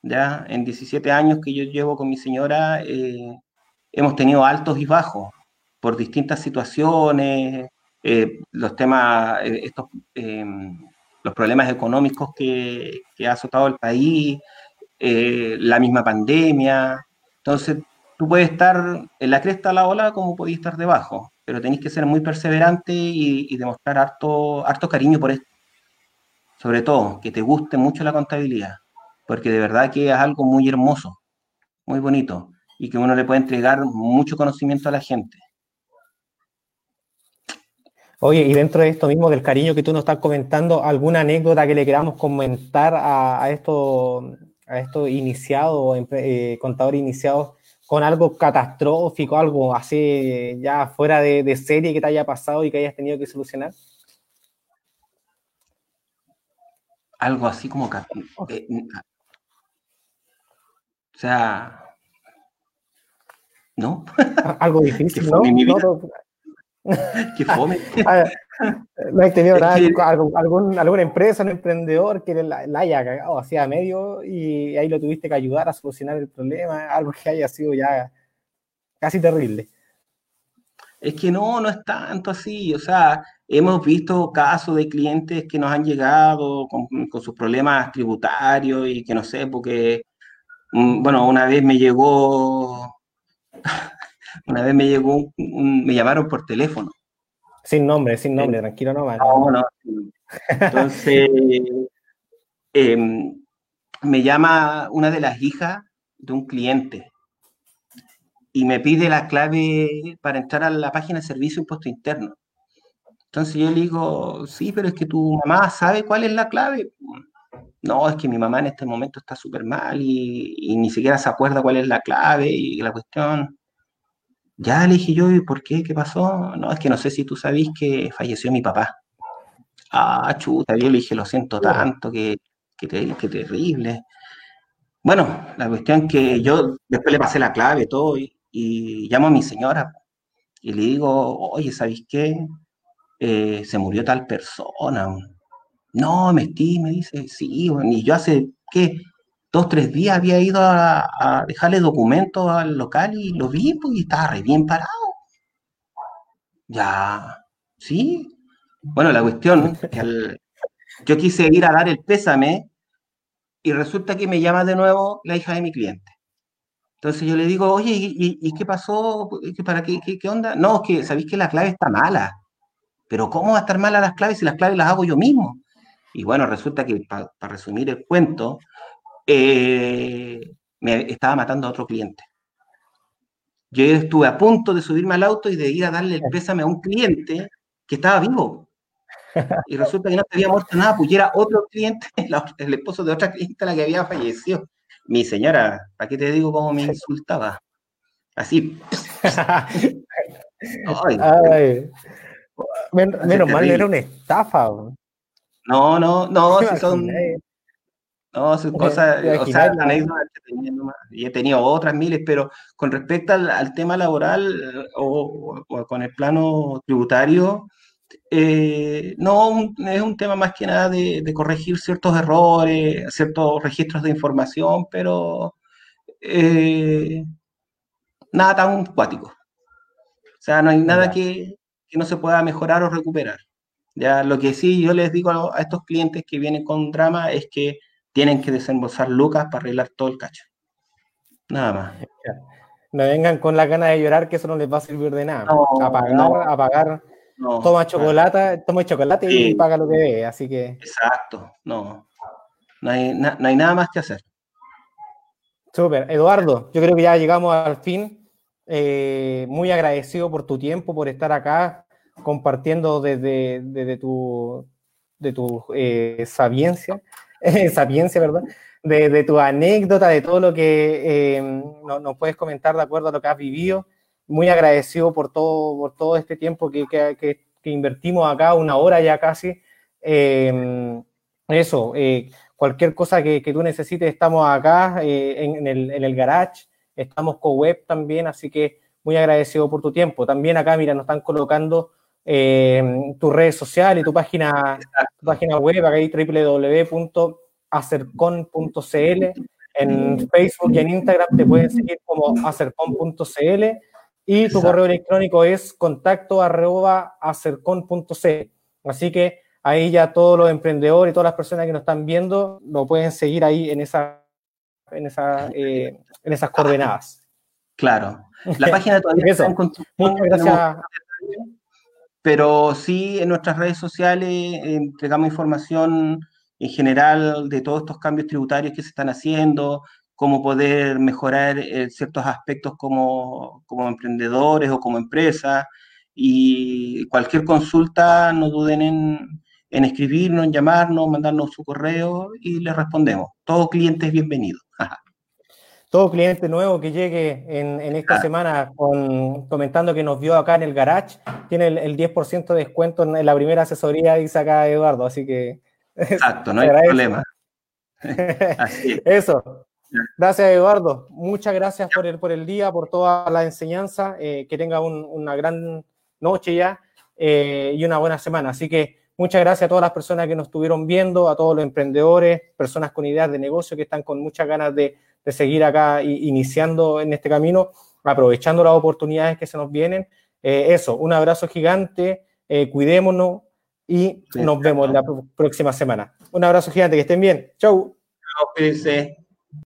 ya en 17 años que yo llevo con mi señora, eh, hemos tenido altos y bajos por distintas situaciones, eh, los temas, eh, estos, los problemas económicos que, ha azotado el país, la misma pandemia. Entonces, tú puedes estar en la cresta de la ola como podías estar debajo, pero tenéis que ser muy perseverante y, y, demostrar harto, harto cariño por esto. Sobre todo, que te guste mucho la contabilidad porque de verdad que es algo muy hermoso, muy bonito, y que uno le puede entregar mucho conocimiento a la gente. Oye, y dentro de esto mismo, del cariño que tú nos estás comentando, ¿alguna anécdota que le queramos comentar a, a estos a esto iniciados, eh, contadores iniciados, con algo catastrófico, algo así ya fuera de, de serie que te haya pasado y que hayas tenido que solucionar? Algo así como eh, o sea, ¿no? Algo difícil, ¿no? Qué fome. no he tenido nada, algún, alguna empresa, un emprendedor que la, haya cagado hacia medio y ahí lo tuviste que ayudar a solucionar el problema, algo que haya sido ya casi terrible. Es que no, no es tanto así, o sea, hemos visto casos de clientes que nos han llegado con, con sus problemas tributarios y que no sé, porque bueno, una vez me llegó, una vez me llegó, me llamaron por teléfono. Sin nombre, sin nombre, tranquilo no, no, no. Entonces, em, me llama una de las hijas de un cliente y me pide la clave para entrar a la página de servicio impuesto interno. Entonces yo le digo, sí, pero es que tu mamá sabe cuál es la clave. No, es que mi mamá en este momento está súper mal y, ni siquiera se acuerda cuál es la clave y la cuestión. Ya le dije yo, ¿y por qué? ¿Qué pasó? No, es que no sé si tú sabís que falleció mi papá. Ah, chuta, yo le dije, lo siento tanto, que, que, terrible. Bueno, la cuestión que yo después le pasé la clave todo y, y llamo a mi señora y le digo, oye, ¿sabéis qué? Eh, se murió tal persona. No, me estoy, me dice, sí, y yo hace, ¿qué? Dos, tres días había ido a, dejarle documentos al local y lo vi, pues, estaba re bien parado. Ya, sí. Bueno, la cuestión, que yo quise ir a dar el pésame y resulta que me llama de nuevo la hija de mi cliente. Entonces yo le digo, oye, ¿y, qué pasó? ¿Para qué, qué, onda? No, es que sabéis que la clave está mala. Pero ¿cómo va a estar mala las claves si las claves las hago yo mismo? Y bueno, resulta que, para resumir el cuento, eh, me estaba matando a otro cliente. Yo estuve a punto de subirme al auto y de ir a darle el pésame a un cliente que estaba vivo. Y resulta que no se había muerto nada, pues era otro cliente, el esposo de otra cliente la que había fallecido mi señora, ¿para qué te digo cómo me insultaba? Así. menos mal, era una estafa. No, no, no, si son. No, son cosas, o sea, anécdotas que tenía nomás. Y he tenido otras miles, pero con respecto al, tema laboral o, con el plano tributario, eh, no, es un tema más que nada de, corregir ciertos errores, ciertos registros de información, pero eh, nada tan cuático. O sea, no hay nada que, no se pueda mejorar o recuperar. Ya lo que sí yo les digo a, estos clientes que vienen con drama es que tienen que desembolsar lucas para arreglar todo el cacho. Nada más. No vengan con la ganas de llorar que eso no les va a servir de nada. a pagar toma chocolate, toma chocolate y paga lo que ve, así que. Exacto, no. No hay, nada más que hacer. Súper. Eduardo, yo creo que ya llegamos al fin. Eh, muy agradecido por tu tiempo, por estar acá compartiendo desde, tu, de tu eh, sapiencia, sapiencia, ¿verdad? De, tu anécdota, de todo lo que eh, nos puedes comentar de acuerdo a lo que has vivido muy agradecido por todo, por todo este tiempo que, que, invertimos acá, una hora ya casi. Em, eso, eh, cualquier cosa que, tú necesites, estamos acá eh, en, el, en, el, garage, estamos con web también, así que muy agradecido por tu tiempo. También acá, mira, nos están colocando em, tu red social y tu página, tu página web, acá hay www.acercon.cl. En Facebook y en Instagram te pueden seguir como acercon.cl y tu correo electrónico es contacto arroba acercon.c. Así que ahí ya todos los emprendedores y todas las personas que nos están viendo lo pueden seguir ahí en, esa, en, esa, eh, en esas coordenadas. Claro. La página todavía está en Muchas gracias. Pero sí, en nuestras redes sociales entregamos información en general de todos estos cambios tributarios que se están haciendo, cómo poder mejorar eh, ciertos aspectos como, como emprendedores o como empresa. Y cualquier consulta, no duden en, en escribirnos, en llamarnos, mandarnos su correo y les respondemos. Todo cliente es bienvenido. Todo cliente nuevo que llegue en, en esta semana con, comentando que nos vio acá en el garage, tiene el, 10% de descuento en la primera asesoría, dice acá Eduardo, así que... Exacto, no hay problema. Así Eso. Gracias, Eduardo. Muchas gracias por el, por el día, por toda la enseñanza. Eh, que tenga una gran noche ya eh, y una buena semana. Así que muchas gracias a todas las personas que nos estuvieron viendo, a todos los emprendedores, personas con ideas de negocio que están con muchas ganas de, seguir acá iniciando en este camino, aprovechando las oportunidades que se nos vienen. Eh, eso, un abrazo gigante, cuidémonos y nos vemos la próxima semana. Un abrazo gigante, que estén bien. Chau.